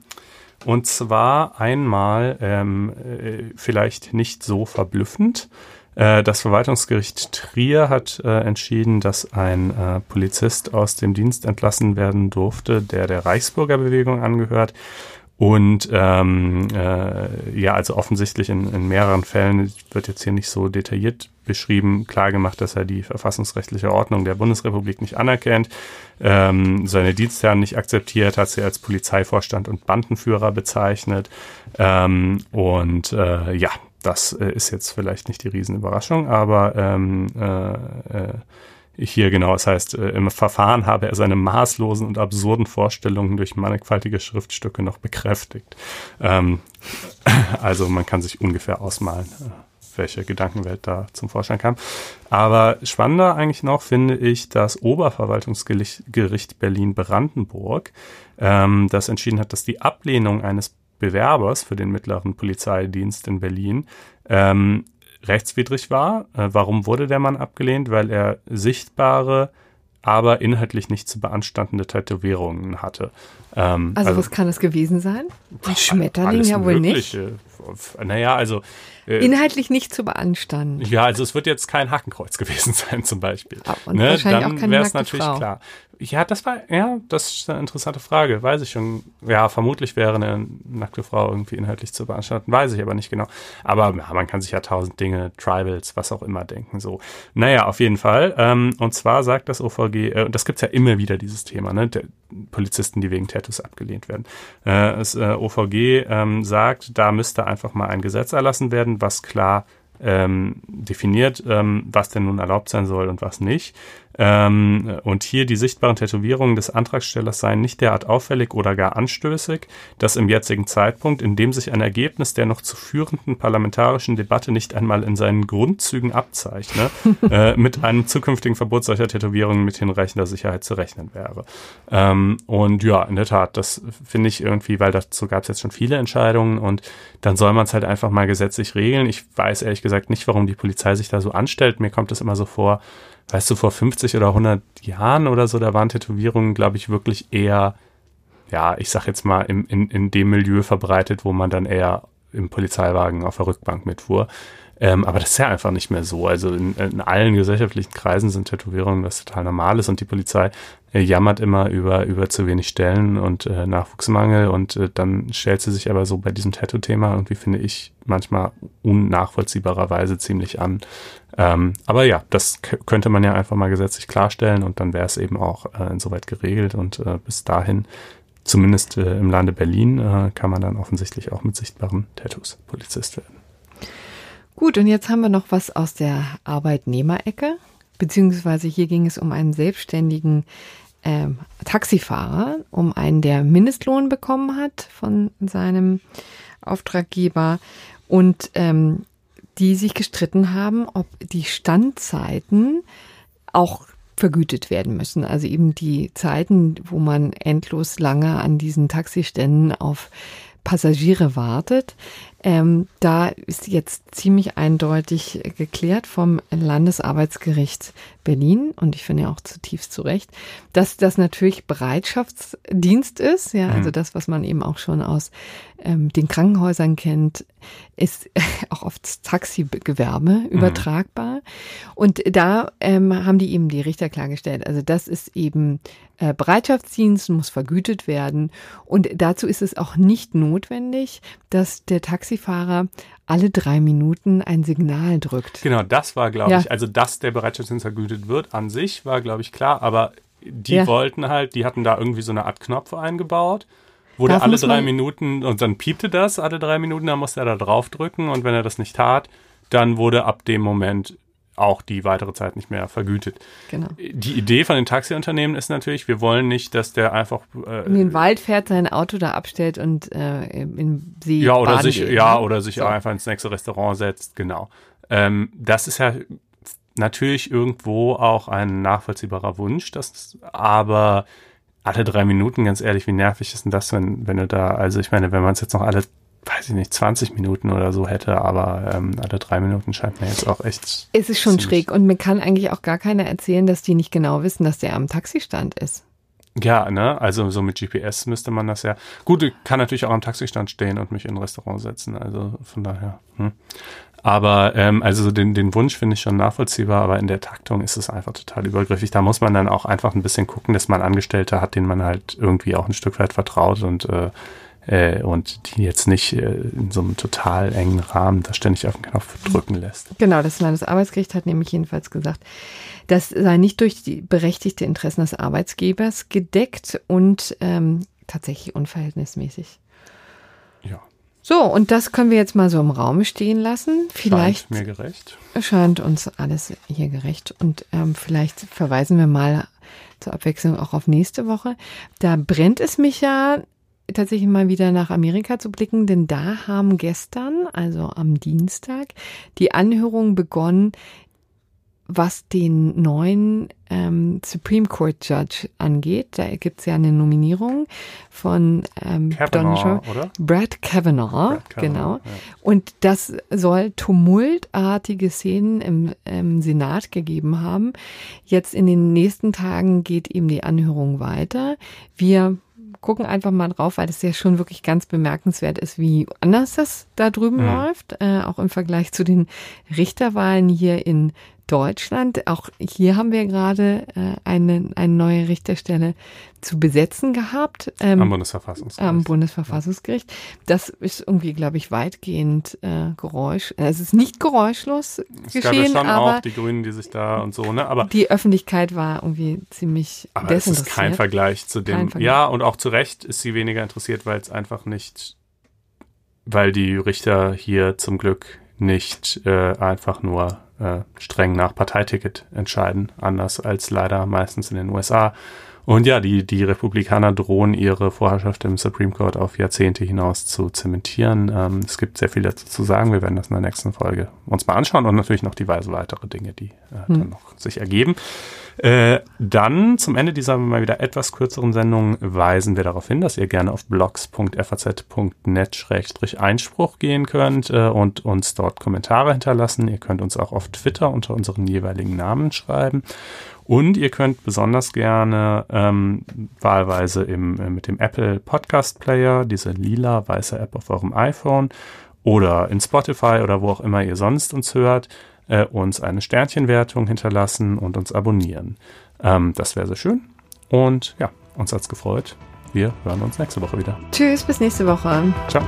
und zwar einmal ähm, äh, vielleicht nicht so verblüffend. Äh, das Verwaltungsgericht Trier hat äh, entschieden, dass ein äh, Polizist aus dem Dienst entlassen werden durfte, der der Reichsbürgerbewegung angehört und ähm, äh, ja, also offensichtlich in, in mehreren Fällen wird jetzt hier nicht so detailliert beschrieben, klargemacht, dass er die verfassungsrechtliche Ordnung der Bundesrepublik nicht anerkennt, ähm, seine Dienstherren nicht akzeptiert, hat sie als Polizeivorstand und Bandenführer bezeichnet. Ähm, und äh, ja, das äh, ist jetzt vielleicht nicht die Riesenüberraschung, aber ähm, äh, äh, hier genau, das heißt, äh, im Verfahren habe er seine maßlosen und absurden Vorstellungen durch mannigfaltige Schriftstücke noch bekräftigt. Ähm, *laughs* also man kann sich ungefähr ausmalen, äh, welche Gedankenwelt da zum Vorschein kam. Aber spannender eigentlich noch finde ich das Oberverwaltungsgericht Berlin-Brandenburg, ähm, das entschieden hat, dass die Ablehnung eines Bewerbers für den mittleren Polizeidienst in Berlin ähm, rechtswidrig war. Äh, warum wurde der Mann abgelehnt? Weil er sichtbare, aber inhaltlich nicht zu beanstandende Tätowierungen hatte. Ähm, also, also, was kann es gewesen sein? Ein Schmetterling ja wohl nicht. Naja, also äh, Inhaltlich nicht zu beanstanden. Ja, also es wird jetzt kein Hakenkreuz *laughs* gewesen sein zum Beispiel. Ah, und ne? Dann wäre es natürlich Frau. klar. Ja, das war, ja, das ist eine interessante Frage. Weiß ich schon. Ja, vermutlich wäre eine nackte Frau irgendwie inhaltlich zu beanstanden. Weiß ich aber nicht genau. Aber ja, man kann sich ja tausend Dinge, Tribals, was auch immer denken. So. Naja, auf jeden Fall. Ähm, und zwar sagt das OVG, äh, das gibt's ja immer wieder, dieses Thema, ne? Der Polizisten, die wegen Tattoos abgelehnt werden. Äh, das äh, OVG ähm, sagt, da müsste einfach mal ein Gesetz erlassen werden, was klar ähm, definiert, ähm, was denn nun erlaubt sein soll und was nicht. Ähm, und hier die sichtbaren Tätowierungen des Antragstellers seien nicht derart auffällig oder gar anstößig, dass im jetzigen Zeitpunkt, in dem sich ein Ergebnis der noch zu führenden parlamentarischen Debatte nicht einmal in seinen Grundzügen abzeichne, *laughs* äh, mit einem zukünftigen Verbot solcher Tätowierungen mit hinreichender Sicherheit zu rechnen wäre. Ähm, und ja, in der Tat, das finde ich irgendwie, weil dazu gab es jetzt schon viele Entscheidungen und dann soll man es halt einfach mal gesetzlich regeln. Ich weiß ehrlich gesagt nicht, warum die Polizei sich da so anstellt. Mir kommt es immer so vor, weißt du, vor 50 oder 100 Jahren oder so, da waren Tätowierungen, glaube ich, wirklich eher, ja, ich sag jetzt mal, im, in, in dem Milieu verbreitet, wo man dann eher im Polizeiwagen auf der Rückbank mitfuhr. Ähm, aber das ist ja einfach nicht mehr so. Also in, in allen gesellschaftlichen Kreisen sind Tätowierungen was total Normales und die Polizei äh, jammert immer über, über zu wenig Stellen und äh, Nachwuchsmangel und äh, dann stellt sie sich aber so bei diesem Tattoo-Thema irgendwie, finde ich, manchmal unnachvollziehbarerweise ziemlich an. Ähm, aber ja, das könnte man ja einfach mal gesetzlich klarstellen und dann wäre es eben auch äh, insoweit geregelt und äh, bis dahin zumindest äh, im Lande Berlin äh, kann man dann offensichtlich auch mit sichtbaren Tattoos Polizist werden. Gut, und jetzt haben wir noch was aus der Arbeitnehmerecke, beziehungsweise hier ging es um einen selbstständigen ähm, Taxifahrer, um einen, der Mindestlohn bekommen hat von seinem Auftraggeber und ähm, die sich gestritten haben, ob die Standzeiten auch vergütet werden müssen. Also eben die Zeiten, wo man endlos lange an diesen Taxiständen auf Passagiere wartet. Ähm, da ist jetzt ziemlich eindeutig geklärt vom Landesarbeitsgericht Berlin und ich finde ja auch zutiefst zu Recht, dass das natürlich Bereitschaftsdienst ist, ja, also mhm. das, was man eben auch schon aus ähm, den Krankenhäusern kennt, ist *laughs* auch auf Taxigewerbe mhm. übertragbar. Und da ähm, haben die eben die Richter klargestellt. Also das ist eben äh, Bereitschaftsdienst, muss vergütet werden. Und dazu ist es auch nicht notwendig, dass der Taxifahrer alle drei Minuten ein Signal drückt. Genau, das war, glaube ja. ich, also dass der Bereitschaftsdienst vergütet wird an sich, war, glaube ich, klar. Aber die ja. wollten halt, die hatten da irgendwie so eine Art Knopf eingebaut wo der alle drei Minuten und dann piepte das alle drei Minuten, dann musste er da drauf drücken und wenn er das nicht tat, dann wurde ab dem Moment auch die weitere Zeit nicht mehr vergütet. Genau. Die Idee von den Taxiunternehmen ist natürlich, wir wollen nicht, dass der einfach äh, in den Wald fährt, sein Auto da abstellt und äh, in See ja oder sich geht, ja ne? oder sich so. einfach ins nächste Restaurant setzt. Genau. Ähm, das ist ja natürlich irgendwo auch ein nachvollziehbarer Wunsch, das aber alle drei Minuten, ganz ehrlich, wie nervig ist denn das, wenn, wenn du da, also ich meine, wenn man es jetzt noch alle, weiß ich nicht, 20 Minuten oder so hätte, aber ähm, alle drei Minuten scheint mir jetzt auch echt. Es ist schon schräg und mir kann eigentlich auch gar keiner erzählen, dass die nicht genau wissen, dass der am Taxistand ist. Ja, ne, also so mit GPS müsste man das ja. Gut, ich kann natürlich auch am Taxistand stehen und mich in ein Restaurant setzen, also von daher. Hm. Aber ähm, also den, den Wunsch finde ich schon nachvollziehbar, aber in der Taktung ist es einfach total übergriffig. Da muss man dann auch einfach ein bisschen gucken, dass man Angestellte hat, denen man halt irgendwie auch ein Stück weit vertraut und äh, äh, und die jetzt nicht äh, in so einem total engen Rahmen da ständig auf den Knopf drücken lässt. Genau, das Landesarbeitsgericht hat nämlich jedenfalls gesagt, das sei nicht durch die berechtigte Interessen des Arbeitsgebers gedeckt und ähm, tatsächlich unverhältnismäßig. Ja. So, und das können wir jetzt mal so im Raum stehen lassen. Vielleicht scheint mir gerecht. Scheint uns alles hier gerecht. Und ähm, vielleicht verweisen wir mal zur Abwechslung auch auf nächste Woche. Da brennt es mich ja tatsächlich mal wieder nach Amerika zu blicken, denn da haben gestern, also am Dienstag, die Anhörungen begonnen was den neuen ähm, Supreme Court Judge angeht. Da gibt es ja eine Nominierung von ähm, Kavanaugh, oder? Brad Kavanaugh, Brad Kavanaugh genau. Ja. Und das soll tumultartige Szenen im, im Senat gegeben haben. Jetzt in den nächsten Tagen geht eben die Anhörung weiter. Wir gucken einfach mal drauf, weil es ja schon wirklich ganz bemerkenswert ist, wie anders das da drüben mhm. läuft, äh, auch im Vergleich zu den Richterwahlen hier in Deutschland. Auch hier haben wir gerade äh, eine, eine neue Richterstelle zu besetzen gehabt. Ähm, am Bundesverfassungsgericht. Am Bundesverfassungsgericht. Das ist irgendwie, glaube ich, weitgehend äh, Geräusch. Äh, es ist nicht geräuschlos es geschehen, gab ja schon aber auch die Grünen, die sich da und so, ne? Aber die Öffentlichkeit war irgendwie ziemlich aber es ist kein Vergleich zu dem. Vergleich. Ja, und auch zu Recht ist sie weniger interessiert, weil es einfach nicht, weil die Richter hier zum Glück nicht äh, einfach nur äh, streng nach Parteiticket entscheiden, anders als leider meistens in den USA. Und ja, die, die Republikaner drohen ihre Vorherrschaft im Supreme Court auf Jahrzehnte hinaus zu zementieren. Ähm, es gibt sehr viel dazu zu sagen. Wir werden das in der nächsten Folge uns mal anschauen und natürlich noch diverse weitere Dinge, die äh, hm. dann noch sich ergeben. Äh, dann zum Ende dieser mal wieder etwas kürzeren Sendung weisen wir darauf hin, dass ihr gerne auf blogs.faz.net-einspruch gehen könnt äh, und uns dort Kommentare hinterlassen. Ihr könnt uns auch auf Twitter unter unseren jeweiligen Namen schreiben. Und ihr könnt besonders gerne ähm, wahlweise im, äh, mit dem Apple Podcast Player, diese lila weiße App auf eurem iPhone oder in Spotify oder wo auch immer ihr sonst uns hört, äh, uns eine Sternchenwertung hinterlassen und uns abonnieren. Ähm, das wäre sehr schön. Und ja, uns hat's gefreut. Wir hören uns nächste Woche wieder. Tschüss, bis nächste Woche. Ciao.